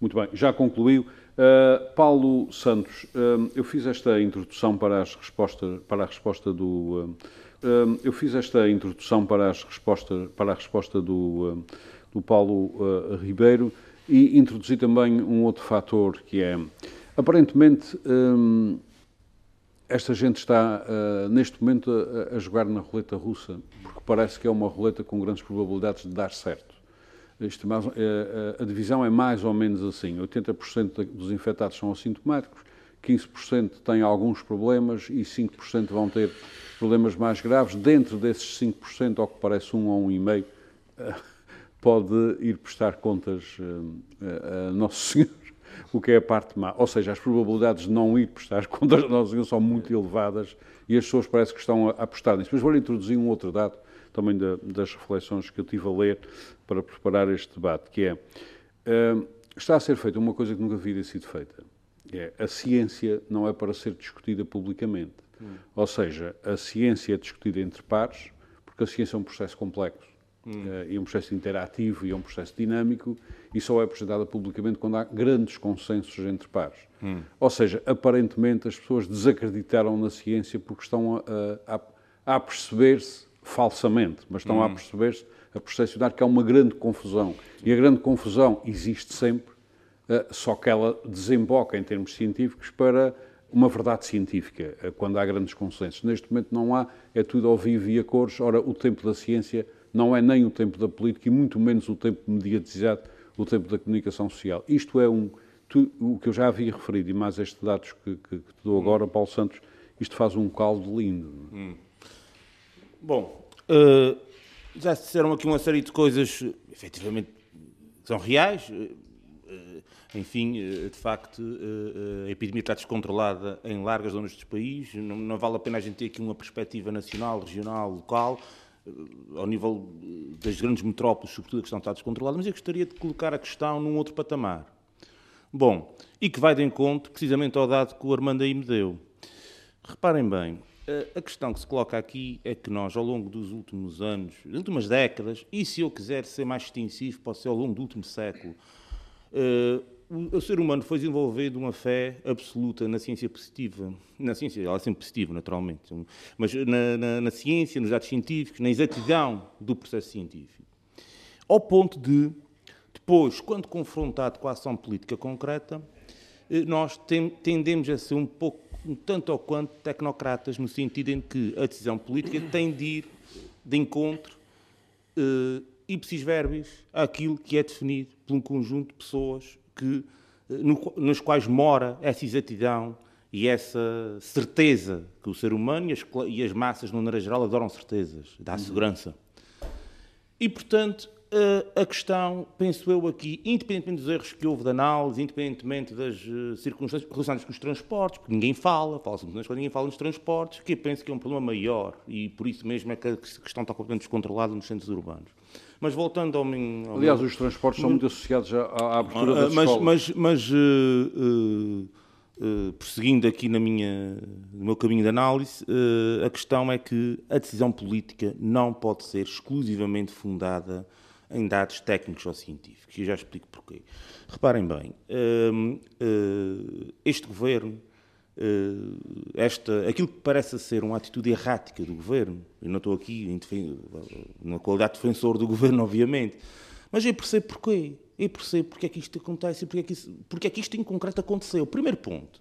Muito bem, já concluiu. Uh, Paulo Santos, uh, eu fiz esta introdução para, as respostas, para a resposta do. Uh, eu fiz esta introdução para, as resposta, para a resposta do, do Paulo Ribeiro e introduzi também um outro fator que é. Aparentemente, esta gente está, neste momento, a, a jogar na roleta russa, porque parece que é uma roleta com grandes probabilidades de dar certo. Isto, mais, é, a divisão é mais ou menos assim: 80% dos infectados são assintomáticos, 15% têm alguns problemas e 5% vão ter problemas mais graves. Dentro desses 5%, ao que parece um ou um e meio, eh, pode ir prestar contas eh, a Nosso Senhor, o que é a parte má. Ou seja, as probabilidades de não ir prestar contas a Nosso Senhor são muito elevadas e as pessoas parece que estão a apostar nisso. Mas vou introduzir um outro dado também da, das reflexões que eu tive a ler para preparar este debate, que é, uh, está a ser feita uma coisa que nunca havia sido feita. É, a ciência não é para ser discutida publicamente. Hum. Ou seja, a ciência é discutida entre pares, porque a ciência é um processo complexo hum. e um processo interativo e é um processo dinâmico e só é apresentada publicamente quando há grandes consensos entre pares. Hum. Ou seja, aparentemente as pessoas desacreditaram na ciência porque estão a, a, a perceber-se falsamente, mas estão hum. a perceber-se, a percepcionar que há uma grande confusão. E a grande confusão existe sempre, uh, só que ela desemboca em termos científicos para uma verdade científica, uh, quando há grandes consensos. Neste momento não há, é tudo ao vivo e a cores. Ora, o tempo da ciência não é nem o tempo da política e muito menos o tempo mediatizado, o tempo da comunicação social. Isto é um, tu, o que eu já havia referido, e mais estes dados que, que, que te dou agora, Paulo Santos, isto faz um caldo lindo. Hum. Bom, uh, já se disseram aqui uma série de coisas, efetivamente, que são reais. Uh, enfim, de facto, a epidemia está descontrolada em largas zonas do país. Não, não vale a pena a gente ter aqui uma perspectiva nacional, regional, local ao nível das grandes metrópoles, sobretudo a questão está descontrolada, mas eu gostaria de colocar a questão num outro patamar. Bom, e que vai de encontro precisamente ao dado que o Armando aí me deu. Reparem bem, a questão que se coloca aqui é que nós, ao longo dos últimos anos, das últimas décadas, e se eu quiser ser mais extensivo, pode ser ao longo do último século, eh, o, ser humano foi desenvolvendo uma fé absoluta na ciência positiva. Na ciência, ela é sempre positiva, naturalmente, mas na, na, na ciência, nos dados científicos, na exatidão do processo científico. Ao ponto de, depois, quando confrontado com a ação política concreta, eh, nós tendemos a ser um pouco, um tanto ou quanto, tecnocratas, no sentido em que a decisão política tem de ir de encontro uh, ipsis verbis àquilo que é definido por um conjunto de pessoas que, eh, no, nos quais mora essa exatidão e essa certeza que o ser humano e as, e as massas, no maneira geral, adoram certezas, dá uhum. segurança. E, portanto, a, a questão, penso eu aqui, independentemente dos erros que houve de análise, independentemente das uh, circunstâncias relacionadas com os transportes, porque ninguém fala, fala-se muito ninguém fala nos transportes, que eu penso que é um problema maior e por isso mesmo é que a questão está completamente descontrolada nos centros urbanos. Mas voltando ao meu... Aliás, os transportes são muito associados à, à abertura uh, das mas, escolas. Mas, mas uh, uh, prosseguindo aqui na minha, no meu caminho de análise, a questão é que a decisão política não pode ser exclusivamente fundada em dados técnicos ou científicos. E já explico porquê. Reparem bem, este governo eh, esta, aquilo que parece ser uma atitude errática do governo, eu não estou aqui em, na qualidade de defensor do governo, obviamente, mas eu percebo porquê. Eu percebo porque é que isto acontece e porque é que, porque é que isto em concreto aconteceu. Primeiro ponto,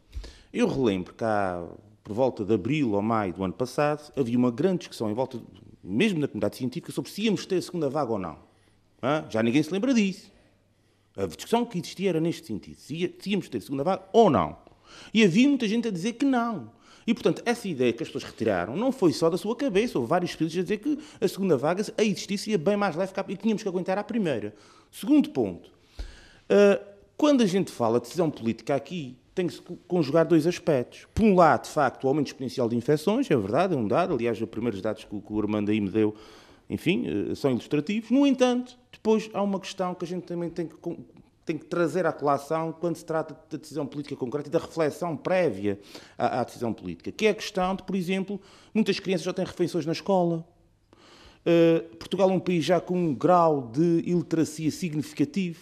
eu relembro que há, por volta de abril ou maio do ano passado, havia uma grande discussão em volta, mesmo na comunidade científica, sobre se íamos ter a segunda vaga ou não. Já ninguém se lembra disso. A discussão que existia era neste sentido: se íamos ter a segunda vaga ou não. E havia muita gente a dizer que não. E, portanto, essa ideia que as pessoas retiraram não foi só da sua cabeça. Houve vários espíritos a dizer que a segunda vaga, a existisse, ia bem mais leve e tínhamos que aguentar a primeira. Segundo ponto. Uh, quando a gente fala de decisão política aqui, tem que se conjugar dois aspectos. Por um lado, de facto, o aumento exponencial de infecções, é verdade, é um dado. Aliás, os primeiros dados que o Armando aí me deu, enfim, uh, são ilustrativos. No entanto, depois há uma questão que a gente também tem que tem que trazer à colação quando se trata da decisão política concreta e da reflexão prévia à, à, decisão política, que é a questão de, por exemplo, muitas crianças já têm refeições na escola. Uh, Portugal é um país já com um grau de iliteracia significativo.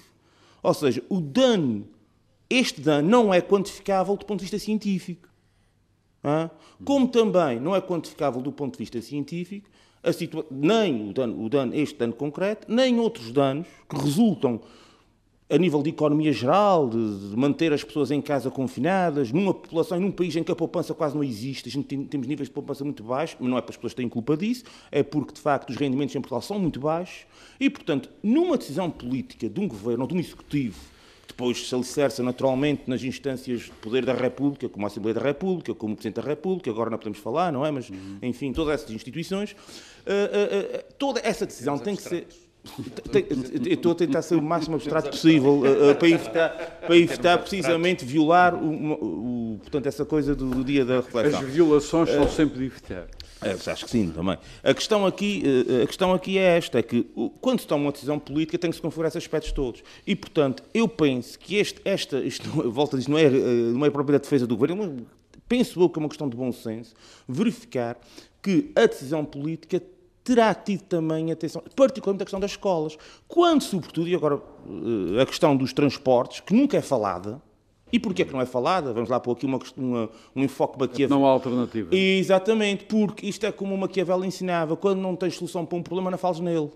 Ou seja, o dano, este dano não é quantificável do ponto de vista científico. Como também não é quantificável do ponto de vista científico nem o dano, o dano, este dano concreto, nem outros danos que resultam a nível de economia geral, de, de, manter as pessoas em casa confinadas, numa população, num país em que a poupança quase não existe, a gente tem, temos níveis de poupança muito baixos, mas não é para as pessoas terem culpa disso, é porque, de facto, os rendimentos em Portugal são muito baixos e, portanto, numa decisão política de um governo ou de um executivo, depois se alicerça naturalmente nas instâncias de poder da República, como a Assembleia da República, como o Presidente da República, agora não podemos falar, não é? Mas, uhum. enfim, todas essas instituições, uh, uh, uh, toda essa decisão tem que ser estou a tentar ser o máximo abstrato possível uh, uh, para, evitar, para evitar precisamente violar o, o, portanto, essa coisa do, do, dia da reflexão. As violações são sempre de evitar. acho que sim, também. A questão, aqui, a questão aqui é esta, é que quando se toma uma decisão política tem que se configurar esses aspectos todos. E, portanto, eu penso que este, esta, isto, volta a dizer, não é, não é própria defesa do governo, penso eu que é uma questão de bom senso, verificar que a decisão política terá tido também atenção, particularmente a questão das escolas. Quando, sobretudo, e agora eh, a questão dos transportes, que nunca é falada, e porquê que não é falada? Vamos lá pôr aqui uma, uma, um enfoque Maquiavel. Não há alternativa. Exatamente, porque isto é como o Maquiavel ensinava: quando não tens solução para um problema, não falas nele.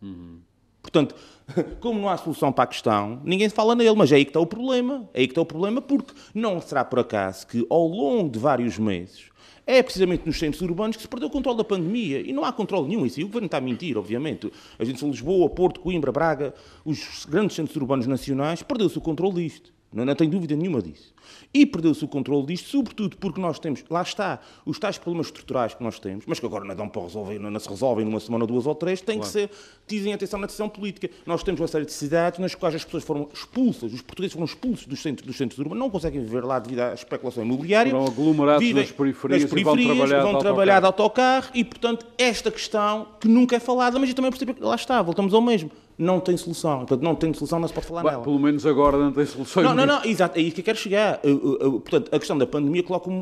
Uhum. Portanto, como não há solução para a questão, ninguém fala nele, mas é aí que está o problema. É aí que está o problema, porque não será por acaso que ao longo de vários meses é precisamente nos centros urbanos que se perdeu o controle da pandemia. E não há controle nenhum. Isso, e o governo está a mentir, obviamente. A gente de Lisboa, Porto, Coimbra, Braga, os grandes centros urbanos nacionais, perdeu-se o controle disto. Não, não tenho dúvida nenhuma disso. E perdeu-se o controle disto, sobretudo porque nós temos, lá está, os tais problemas estruturais que nós temos, mas que agora não dão para resolver, não, se resolvem numa semana, duas ou três, têm claro. que ser, dizem atenção na decisão política. Nós temos uma série de cidades nas quais as pessoas foram expulsas, os portugueses foram expulsos dos centros, dos centros urbanos, não conseguem viver lá devido à especulação imobiliária. Foram aglomerados vivem nas periferias, nas periferias vão trabalhar, vão de, trabalhar autocarro. de autocarro e, portanto, esta questão que nunca é falada, mas eu também percebo que lá está, voltamos ao mesmo não tem solução. Portanto, não tem solução, não se pode falar Bah, nela. Pelo menos agora não tem soluções. Não, não, não, exato, é isso que eu quero chegar. Portanto, a questão da pandemia coloca um,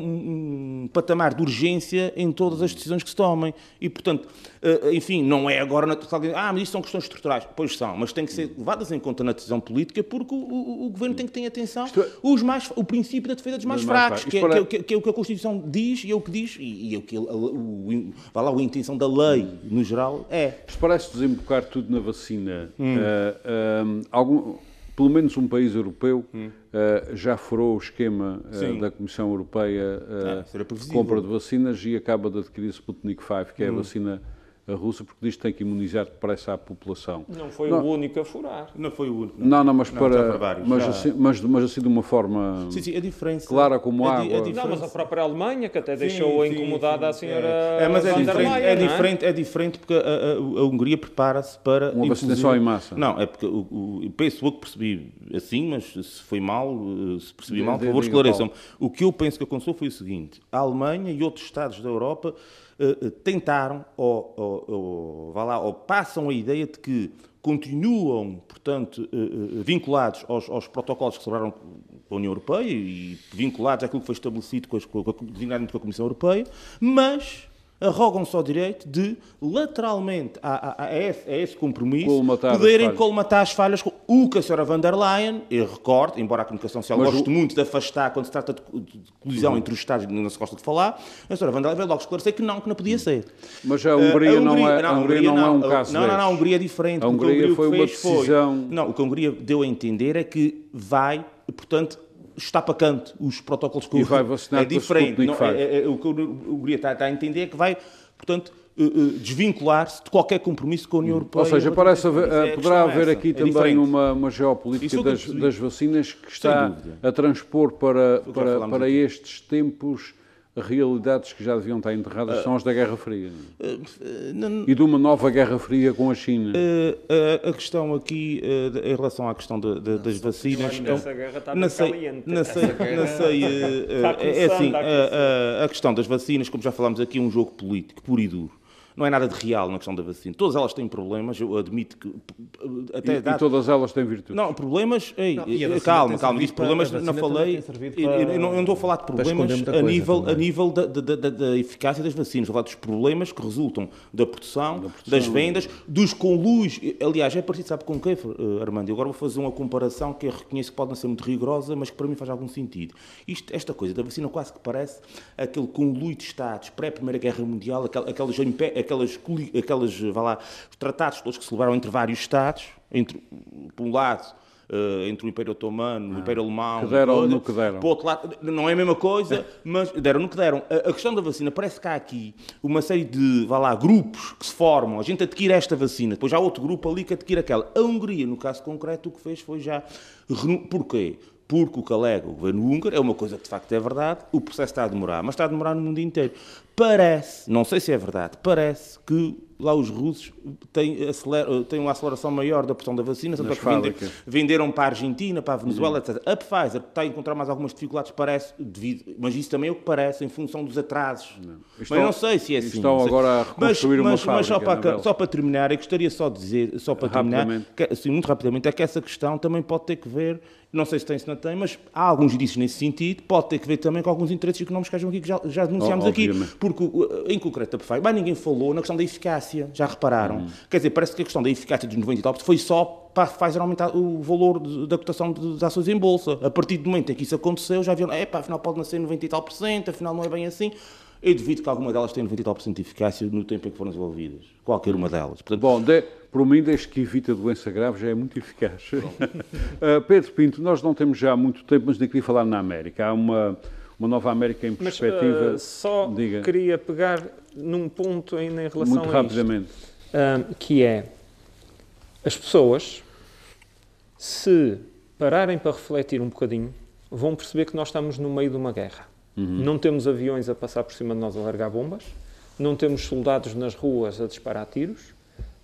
um- patamar de urgência em todas as decisões que se tomem. E, portanto, enfim, não é agora na ah, mas isto são questões estruturais. Pois são, mas têm que ser levadas em conta na decisão política porque o, o- o governo tem que ter atenção é- os mais, o princípio da defesa dos mais mais fracos, que é, para- que é- que é o que a Constituição diz e é o que diz, e, é o que a, o, vá lá, a intenção da lei, no geral, é. Isto parece desembocar tudo na vacina. Hum. Ah, algum, pelo menos um país europeu Hum. ah, já furou o esquema Sim. da Comissão Europeia ah, É, isso compra de vacinas e acaba de adquirir Sputnik V, que é Hum. a vacina ah, russa, porque diz que tem que imunizar depressa a população. Não foi Não. o único a furar. Não foi o único. Não, não, mas Não, já para. vários, mas, já. assim, mas, mas assim de uma forma. Sim, sim, a diferença. Clara como a di- água. a Não, mas a própria Alemanha, que até Sim, deixou sim, incomodada sim. a senhora É, mas é van der diferente, Leyen, é, não diferente, é diferente porque a, a- a Hungria prepara-se para. Uma vacinação em massa. Não, é porque o, o, penso eu que percebi assim, mas se foi mal, eh, se percebi Diga- mal, por favor, Paulo. esclareçam-me. O que eu penso que aconteceu foi o seguinte: a Alemanha e outros Estados da Europa tentaram, ou, ou, ou, vá lá, ou passam a ideia de que continuam, portanto, eh, eh, vinculados aos, aos protocolos que celebraram com a União Europeia e vinculados àquilo que foi estabelecido com, as, com, a, designadamente com a Comissão Europeia, mas arrogam-se ao direito de, lateralmente a, a- a esse, a esse compromisso, Colmatar as poderem falhas. colmatar as falhas com o que a senhora van der Leyen, eu recordo, embora a comunicação social Mas goste o- muito de afastar quando se trata de, de colisão entre os Estados, não se gosta de falar, a senhora van der Leyen veio logo esclarecer que não, que não podia ser. Mas a Hungria, Uh, não, é, a Hungria não, é um caso Não, não, não, a. Hungria é diferente. A O que Hungria o que foi uma decisão- Não, o que a Hungria deu a entender é que vai, portanto, está para canto os protocolos que E vai vacinar É diferente. Não, é- é- é- o que a Hungria está, está a entender é que vai, portanto, eh, eh, desvincular-se de qualquer compromisso com a União Europeia. Ou seja, parece haver, é- eh, poderá haver essa. aqui É também diferente. uma, uma geopolítica das, das vacinas que está a transpor para, para, para estes tempos realidades que já deviam estar enterradas, Ah. são as da Guerra Fria. Eh, não- E de uma nova Guerra Fria com a China. Eh, a, a questão aqui, de- em relação à questão de- de- das vacinas. um- essa guerra está não bem sei, caliente. não sei, não sei, é assim, a a, a- a questão das vacinas, como já falámos aqui, é um jogo político, puro e duro. Não é nada de real na questão da vacina. Todas elas têm problemas, eu admito que até e, dá- e todas elas têm virtudes. Não, problemas. Ei, Não, e eh, calma, calma. Disse problemas, não falei. para- eu não, eu não estou a falar de problemas a nível, a nível da, da- da- da eficácia das vacinas. Estou a falar dos problemas que resultam da produção, das vendas, dos conluios. Aliás, é parecido, sabe com quem, eh, Armando? Eu agora vou fazer uma comparação que eu reconheço que pode não ser muito rigorosa, mas que para mim faz algum sentido. Isto, esta coisa da vacina quase que parece aquele conluio de Estados pré-Primeira Guerra Mundial, aquel- aquelas, impé- aquelas, aquelas vá lá, os tratados todos que se celebraram entre vários Estados, entre, por um lado, eh, entre o Império Otomano, o Império Alemão, Que deram coisa. no que deram. Por outro lado, não é a mesma coisa, mas deram no que deram. A, a questão da vacina, parece que há aqui uma série de, vá lá, grupos que se formam, a gente adquire esta vacina, depois há outro grupo ali que adquire aquela. A Hungria, no caso concreto, o que fez foi já... Porquê? Porque o que alega o governo húngaro é uma coisa que de facto é verdade, o processo está a demorar, mas está a demorar no mundo inteiro. Parece, não sei se é verdade, parece que lá os russos têm, acelera- têm uma aceleração maior da produção da vacina, tanto é que vende- fábricas. venderam para a Argentina, para a Venezuela, Uhum. etc. A Pfizer está a encontrar mais algumas dificuldades, parece, devido, mas isso também é o que parece, em função dos atrasos. Estão- mas não sei se é assim. estão não agora a Mas- reconstruir uma mas, mas só, fábrica, para, não é, só para terminar, eu gostaria só de dizer, só para terminar, que, assim, muito rapidamente, é que essa questão também pode ter que ver, não sei se tem, se não tem, mas há alguns indícios nesse sentido, pode ter que ver também com alguns interesses económicos que aqui, que já, já denunciámos Oh, aqui. Porque porque, em concreto, a mas ninguém falou na questão da eficácia, já repararam? Hum. Quer dizer, parece que a questão da eficácia dos 90 e tal foi só para a Pfizer aumentar o valor da cotação das ações em bolsa. A partir do momento em que isso aconteceu, já viram, é pá, afinal pode nascer 90 e tal por cento, afinal não é bem assim. Eu duvido que alguma delas tenha 90 e tal por cento de eficácia no tempo em que foram desenvolvidas. Qualquer uma delas. Portanto, Bom, de, por mim, desde que evita doença grave, já é muito eficaz. uh, Pedro Pinto, nós não temos já muito tempo, mas nem queria falar na América. Há uma uma nova América em perspectiva. Mas, uh, só diga. queria pegar num ponto ainda em relação Muito a rapidamente. Isto, uh, que é as pessoas, se pararem para refletir um bocadinho, vão perceber que nós estamos no meio de uma guerra. Uhum. Não temos aviões a passar por cima de nós a largar bombas, não temos soldados nas ruas a disparar tiros,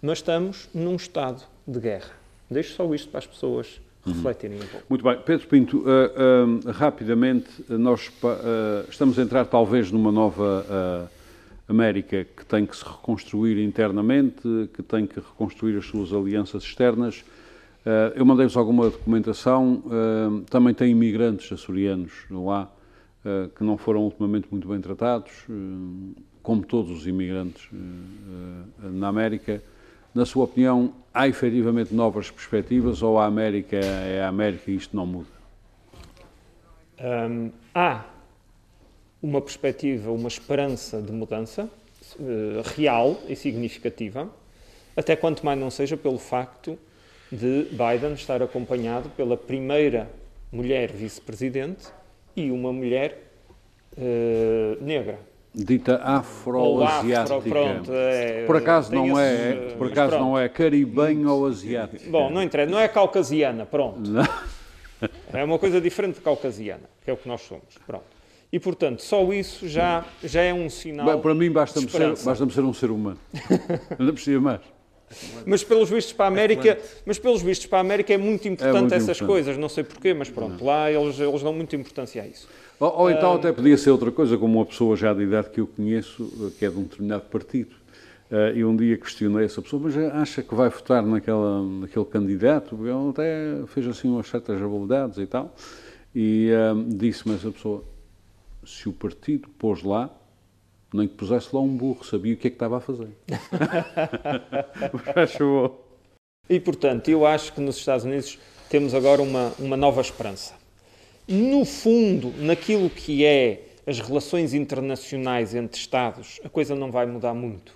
mas estamos num estado de guerra. Deixo só isto para as pessoas refletirem um pouco. Muito bem. Pedro Pinto, uh, uh, rapidamente, nós uh, estamos a entrar talvez numa nova América que tem que se reconstruir internamente, que tem que reconstruir as suas alianças externas. eu mandei-vos alguma documentação, também tem imigrantes açorianos lá, que não foram ultimamente muito bem tratados, como todos os imigrantes na América. Na sua opinião, há efetivamente novas perspectivas ou a América é a América e isto não muda? Um, há uma perspectiva, uma esperança de mudança real e significativa, até quanto mais não seja pelo facto de Biden estar acompanhado pela primeira mulher vice-presidente e uma mulher uh, negra dita afro-asiática. Afro, é, por acaso não é, por acaso não é caribenho ou asiático. Bom, não interessa, não é caucasiana, pronto. Não. É uma coisa diferente de caucasiana, que é o que nós somos. Pronto. E portanto, só isso já já é um sinal. Bem, para mim basta-me ser, basta ser um ser humano. não precisa mais. Mas pelos vistos para a América, mas pelos vistos para a América é muito importante é muito essas importante. coisas, não sei porquê, mas pronto, não. lá eles, eles dão muita importância a isso. Ou, ou então até podia ser outra coisa, como uma pessoa já de idade que eu conheço, que é de um determinado partido, uh, e um dia questionei essa pessoa, mas acha que vai votar naquela, naquele candidato? Ele até fez assim umas certas habilidades e tal, e uh, disse-me essa pessoa, se o partido pôs lá, nem que pusesse lá um burro, sabia o que é que estava a fazer. Acho E, portanto, eu acho que nos Estados Unidos temos agora uma, uma nova esperança no fundo, naquilo que é as relações internacionais entre Estados, a coisa não vai mudar muito.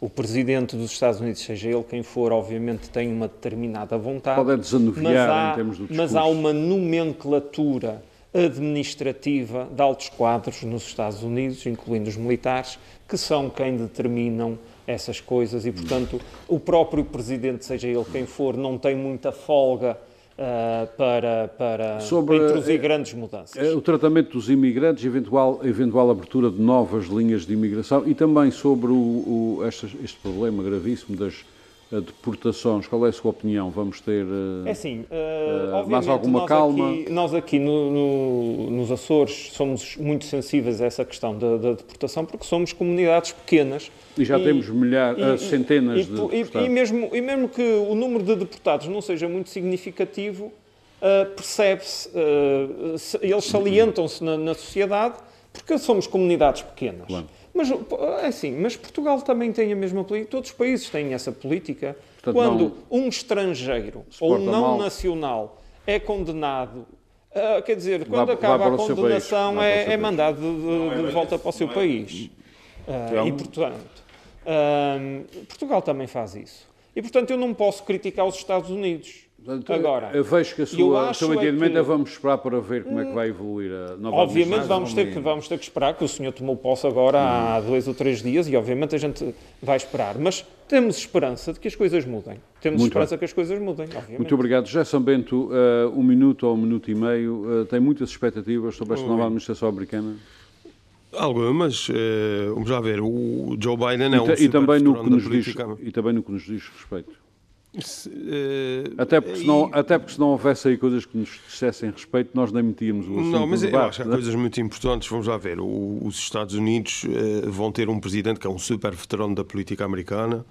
O presidente dos Estados Unidos, seja ele quem for, obviamente tem uma determinada vontade. Pode desanuviar há, em termos do discurso. Mas há uma nomenclatura administrativa de altos quadros nos Estados Unidos, incluindo os militares, que são quem determinam essas coisas e, portanto, o próprio presidente, seja ele quem for, não tem muita folga Uh, para, para Sobre, introduzir uh, grandes mudanças. Uh, o tratamento dos imigrantes, eventual, eventual abertura de novas linhas de imigração e também sobre o, o este, este, problema gravíssimo das deportações. Qual é a sua opinião? Vamos ter é assim, mais alguma nós calma? Aqui, nós aqui no, no, nos Açores somos muito sensíveis a essa questão da, da deportação porque somos comunidades pequenas e já e, temos milhares, e, centenas e, de deportados. E, mesmo, e mesmo que o número de deportados não seja muito significativo, uh, percebe-se, uh, eles salientam-se na, na, sociedade porque somos comunidades pequenas. Claro. Mas, é assim, mas Portugal também tem a mesma política, todos os países têm essa política. Portanto, Quando não, um estrangeiro ou um não mal. nacional é condenado Uh, quer dizer, quando vai, acaba vai a condenação, é, é mandado de, de, de volta para o seu país. Uh, e, portanto, Portugal também faz isso. E, portanto, eu não posso criticar os Estados Unidos. Portanto, Agora, eu vejo que a sua, o seu é entendimento é, que, é vamos esperar para ver como é que vai evoluir a nova Obviamente vamos ter, que, vamos ter que esperar, que o senhor tomou posse agora hum. há dois ou três dias e obviamente a gente vai esperar. Mas temos esperança de que as coisas mudem. Temos Muito esperança bem. que as coisas mudem, obviamente. Muito obrigado. José São Bento, uh, um minuto ou um minuto e meio, uh, tem muitas expectativas sobre esta nova administração americana? Algumas, eh, vamos lá ver, o Joe Biden é um e, e também no que nos diz E também no que nos diz respeito. Se, uh, até, porque se não, até porque se não houvesse aí coisas que nos dissessem respeito, nós nem metíamos o assunto Não, mas debate, eu acho que há né? coisas muito importantes. Vamos lá ver. O, os Estados Unidos uh, vão ter um presidente que é um super veterano da política americana.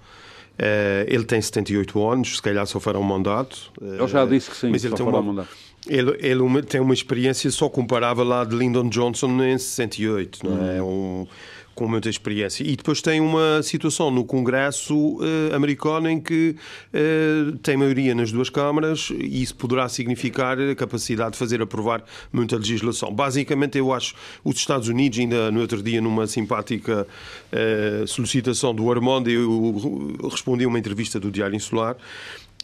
Uh, ele tem 78 anos, se calhar só fará um mandato. Ele já disse que sim, mas ele tem uma, um mandato. Ele, ele, tem uma experiência só comparável à de Lyndon Johnson em 68, não é? Hum. Um, com muita experiência. E depois tem uma situação no Congresso uh, americano em que uh, tem maioria nas duas câmaras e isso poderá significar a capacidade de fazer aprovar muita legislação. Basicamente, eu acho os Estados Unidos, ainda no outro dia, numa simpática uh, solicitação do Armando, eu respondi a uma entrevista do Diário Insular.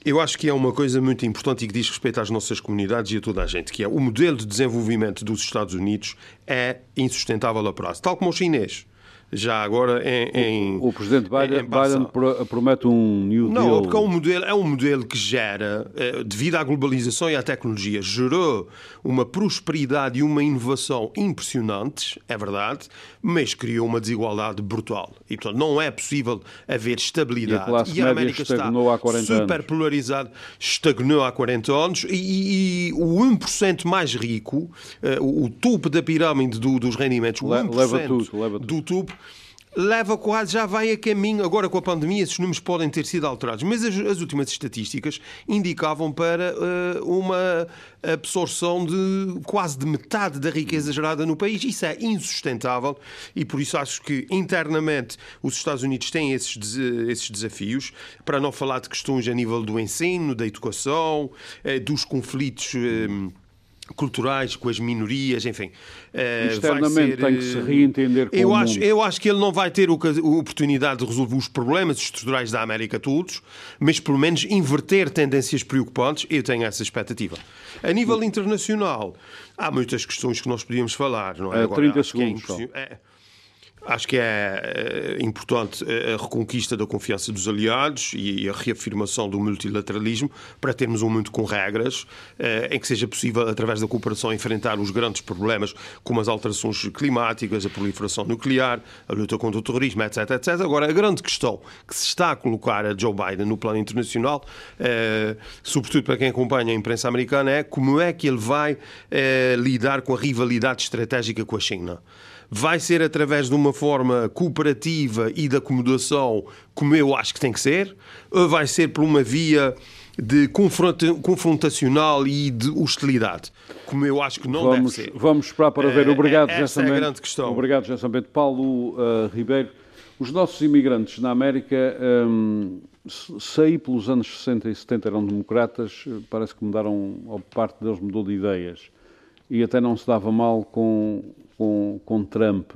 Eu acho que é uma coisa muito importante e que diz respeito às nossas comunidades e a toda a gente, que é o modelo de desenvolvimento dos Estados Unidos é insustentável a prazo, tal como o chinês já agora em. em o, o presidente Biden, Biden, promete um New Deal. Não, porque é um modelo, é um modelo que gera, eh, devido à globalização e à tecnologia, gerou uma prosperidade e uma inovação impressionantes, é verdade, mas criou uma desigualdade brutal. E, portanto, não é possível haver estabilidade. E a, e a América está super polarizada, estagnou há 40 anos, e, e, o 1% mais rico, uh, o, o topo da pirâmide do, dos rendimentos, o 1% leva tudo, leva tudo. do topo, leva quase, já vai a caminho. Agora, com a pandemia, esses números podem ter sido alterados, mas as, as últimas estatísticas indicavam para uh, uma absorção de quase de metade da riqueza gerada no país. Isso é insustentável e por isso acho que internamente os Estados Unidos têm esses, esses desafios, para não falar de questões a nível do ensino, da educação, uh, dos conflitos. Culturais, com as minorias, enfim. Eh, Externamente ser, tem que se eh, reentender com eu o acho, mundo. Eu acho que ele não vai ter a oportunidade de resolver os problemas estruturais da América todos, mas pelo menos inverter tendências preocupantes, eu tenho essa expectativa. A nível internacional, há muitas questões que nós podíamos falar, não é? é Agora, 30 segundos. É Acho que é eh, importante eh, a reconquista da confiança dos aliados e a reafirmação do multilateralismo para termos um mundo com regras eh, em que seja possível, através da cooperação, enfrentar os grandes problemas como as alterações climáticas, a proliferação nuclear, a luta contra o terrorismo, etc. etc. Agora, a grande questão que se está a colocar a Joe Biden no plano internacional, sobretudo para quem acompanha a imprensa americana, é como é que ele vai lidar com a rivalidade estratégica com a China vai ser através de uma forma cooperativa e de acomodação, como eu acho que tem que ser, ou vai ser por uma via de confrontacional e de hostilidade, como eu acho que não vamos, deve ser. Vamos esperar para ver. Obrigado, é, essa é a grande questão. Obrigado, José Bento. Paulo uh, Ribeiro. Os nossos imigrantes na América, um, se aí pelos anos 60 e 70 eram democratas, parece que mudaram, ou parte deles mudou de ideias. E até não se dava mal com com, com Trump.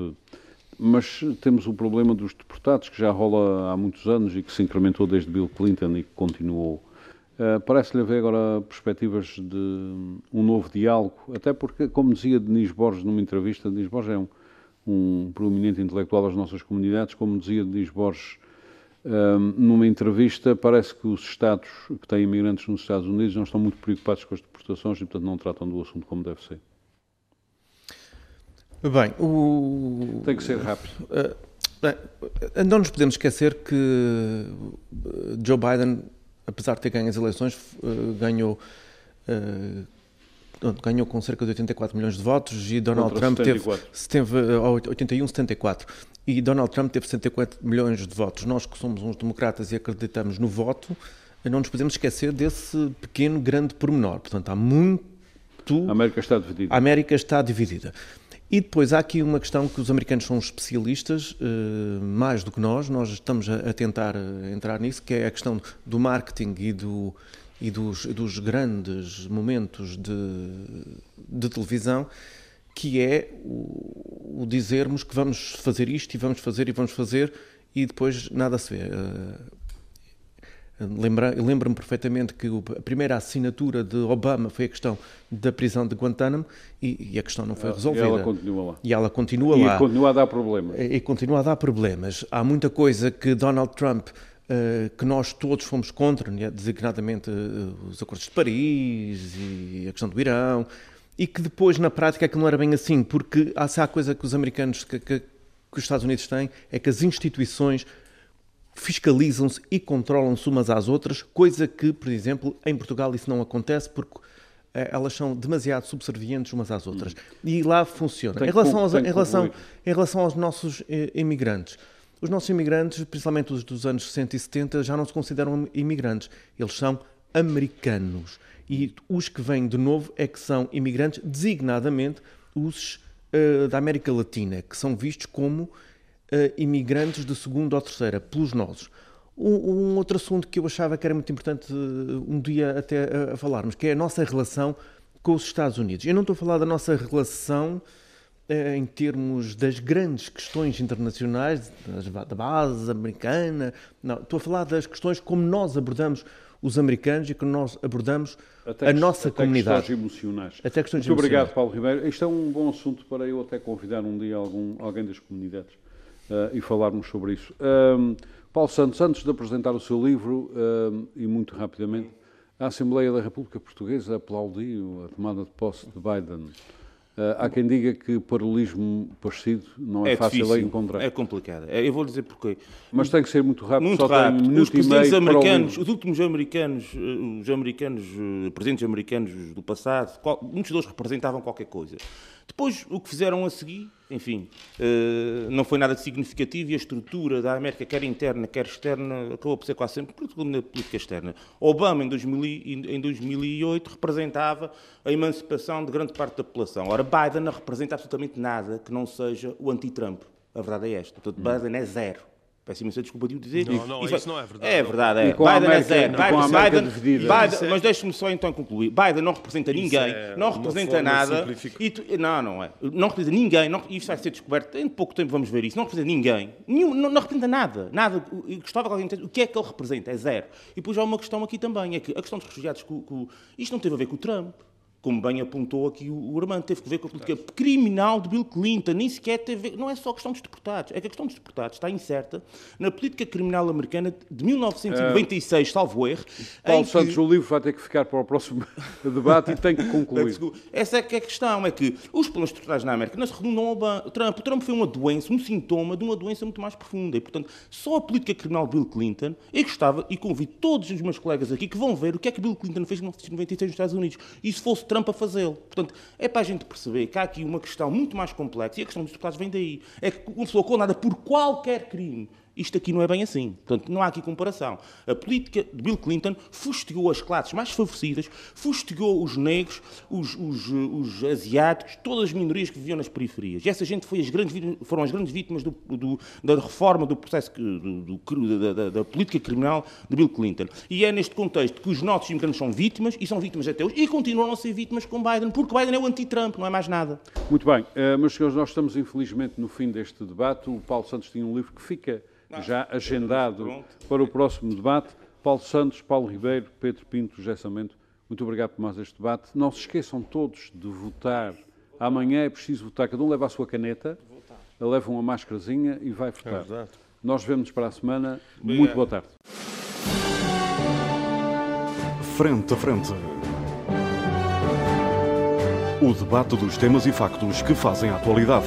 Mas temos o problema dos deportados, que já rola há muitos anos e que se incrementou desde Bill Clinton e que continuou. Uh, Parece-lhe haver agora perspectivas de um novo diálogo, até porque, como dizia Denis Borges numa entrevista, Denis Borges é um, um proeminente intelectual das nossas comunidades, como dizia Denis Borges uh, numa entrevista, parece que os Estados que têm imigrantes nos Estados Unidos não estão muito preocupados com as deportações e, portanto, não tratam do assunto como deve ser. Bem, o... Tem que ser rápido. Uh, bem, não nos podemos esquecer que uh, Joe Biden, apesar de ter ganho as eleições, uh, ganhou ganhou com cerca de 84 milhões de votos e Donald Contra Trump 74. teve, teve 81, 74 e Donald Trump teve 74 milhões de votos. Nós que somos uns democratas e acreditamos no voto, não nos podemos esquecer desse pequeno, grande pormenor. Portanto, há muito... A América está dividida. A América está dividida. E depois há aqui uma questão que os americanos são especialistas, eh, mais do que nós, nós estamos a tentar eh, entrar nisso, que é a questão do marketing e, do, e dos, dos grandes momentos de, de televisão, que é o, o, dizermos que vamos fazer isto e vamos fazer e vamos fazer e depois nada se vê. Eh, Lembro-me perfeitamente que a primeira assinatura de Obama foi a questão da prisão de Guantánamo e, e a questão não foi resolvida. E ela continua lá. E ela continua e lá. E continua a dar problemas. E, e continua a dar problemas. Há muita coisa que Donald Trump Uh, que nós todos fomos contra, né, designadamente uh, os acordos de Paris e a questão do Irão, e que depois, na prática, é que não era bem assim, porque há, se há coisa que os americanos, que, que, que os Estados Unidos têm, é que as instituições fiscalizam-se e controlam-se umas às outras, coisa que, por exemplo, em Portugal isso não acontece porque eh, elas são demasiado subservientes umas às outras. E lá funciona. Em relação, aos, em, relação, em relação aos nossos eh, imigrantes, os nossos imigrantes, principalmente os dos anos 60 e 70, já não se consideram imigrantes. Eles são americanos. E os que vêm de novo é que são imigrantes, designadamente os uh, da América Latina, que são vistos como imigrantes de segunda ou terceira, pelos nossos. Um, um, outro assunto que eu achava que era muito importante um dia até a, falarmos, que é a nossa relação com os Estados Unidos. Eu não estou a falar da nossa relação eh, em termos das grandes questões internacionais, da base americana, não, estou a falar das questões como nós abordamos os americanos e como nós abordamos até a nossa até comunidade. Questões emocionais. Até questões Muito emocionais. obrigado, Paulo Ribeiro. Isto é um bom assunto para eu até convidar um dia algum, alguém das comunidades e falarmos sobre isso. Um, Paulo Santos, antes de apresentar o seu livro, um, e muito rapidamente, a Assembleia da República Portuguesa aplaudiu a tomada de posse de Biden. Uh, há quem diga que paralelismo parecido não é, é fácil difícil, a encontrar. É complicado. É, eu vou dizer porquê. Mas tem que ser muito rápido. Muito rápido. Um os presidentes americanos, os últimos americanos, eh, os americanos, eh, presidentes americanos do passado, muitos deles representavam qualquer coisa. Depois, o que fizeram a seguir, enfim, uh, não foi nada de significativo e a estrutura da América, quer interna, quer externa, acabou por ser quase sempre na política externa. Obama, em, 2000, em 2008, representava a emancipação de grande parte da população. Ora, Biden não representa absolutamente nada que não seja o anti-Trump. A verdade é esta. Portanto, Biden é zero. Peço imensa desculpa de o dizer. Não, não, isso, isso não é verdade. É verdade, é. Biden é zero. Biden, Biden, Biden é... mas deixe-me só então concluir. Biden não representa ninguém, é não representa nada. E tu, não, não é. Não representa ninguém. Não, isso vai ser descoberto. Em pouco tempo vamos ver isso. Não representa ninguém. Nenhum, não, não representa nada. Nada. Eu gostava que alguém O que é que ele representa? É zero. E depois há uma questão aqui também. É que a questão dos refugiados. Com, com, isto não teve a ver com o Trump como bem apontou aqui o Armando, teve que ver com a política criminal de Bill Clinton, nem sequer teve, não é só a questão dos deportados, é que a questão dos deportados está incerta na política criminal americana de 1996, uh, salvo erro. Paulo Santos, que... o livro vai ter que ficar para o próximo debate e tem que concluir. Essa é que é a questão, é que os problemas estruturais na América não se redundam ao Trump. O Trump foi uma doença, um sintoma de uma doença muito mais profunda e, portanto, só a política criminal de Bill Clinton, eu gostava e convido todos os meus colegas aqui que vão ver o que é que Bill Clinton fez em 1996 nos Estados Unidos. E se fosse Trump a fazê-lo. Portanto, é para a gente perceber que há aqui uma questão muito mais complexa e a questão dos deputados vem daí. É que uma pessoa condenada por qualquer crime isto aqui não é bem assim. Portanto, não há aqui comparação. A política de Bill Clinton fustigou as classes mais favorecidas, fustigou os negros, os, os, os, asiáticos, todas as minorias que viviam nas periferias. E essa gente foi as grandes, foram as grandes vítimas do, do, da reforma do processo do, da, da, da, política criminal de Bill Clinton. E é neste contexto que os nossos imigrantes são vítimas, e são vítimas até hoje, e continuam a ser vítimas com Biden, porque Biden é o anti-Trump, não é mais nada. Muito bem. Uh, meus senhores, nós estamos infelizmente no fim deste debate. O Paulo Santos tinha um livro que fica já agendado para o próximo debate. Paulo Santos, Paulo Ribeiro, Pedro Pinto, José Samento, muito obrigado por mais este debate. Não se esqueçam todos de votar. Amanhã é preciso votar. Cada um leva a sua caneta, leva uma máscarazinha e vai votar. É Nós vemos para a semana. Muito boa tarde. Frente a frente. O debate dos temas e factos que fazem a atualidade.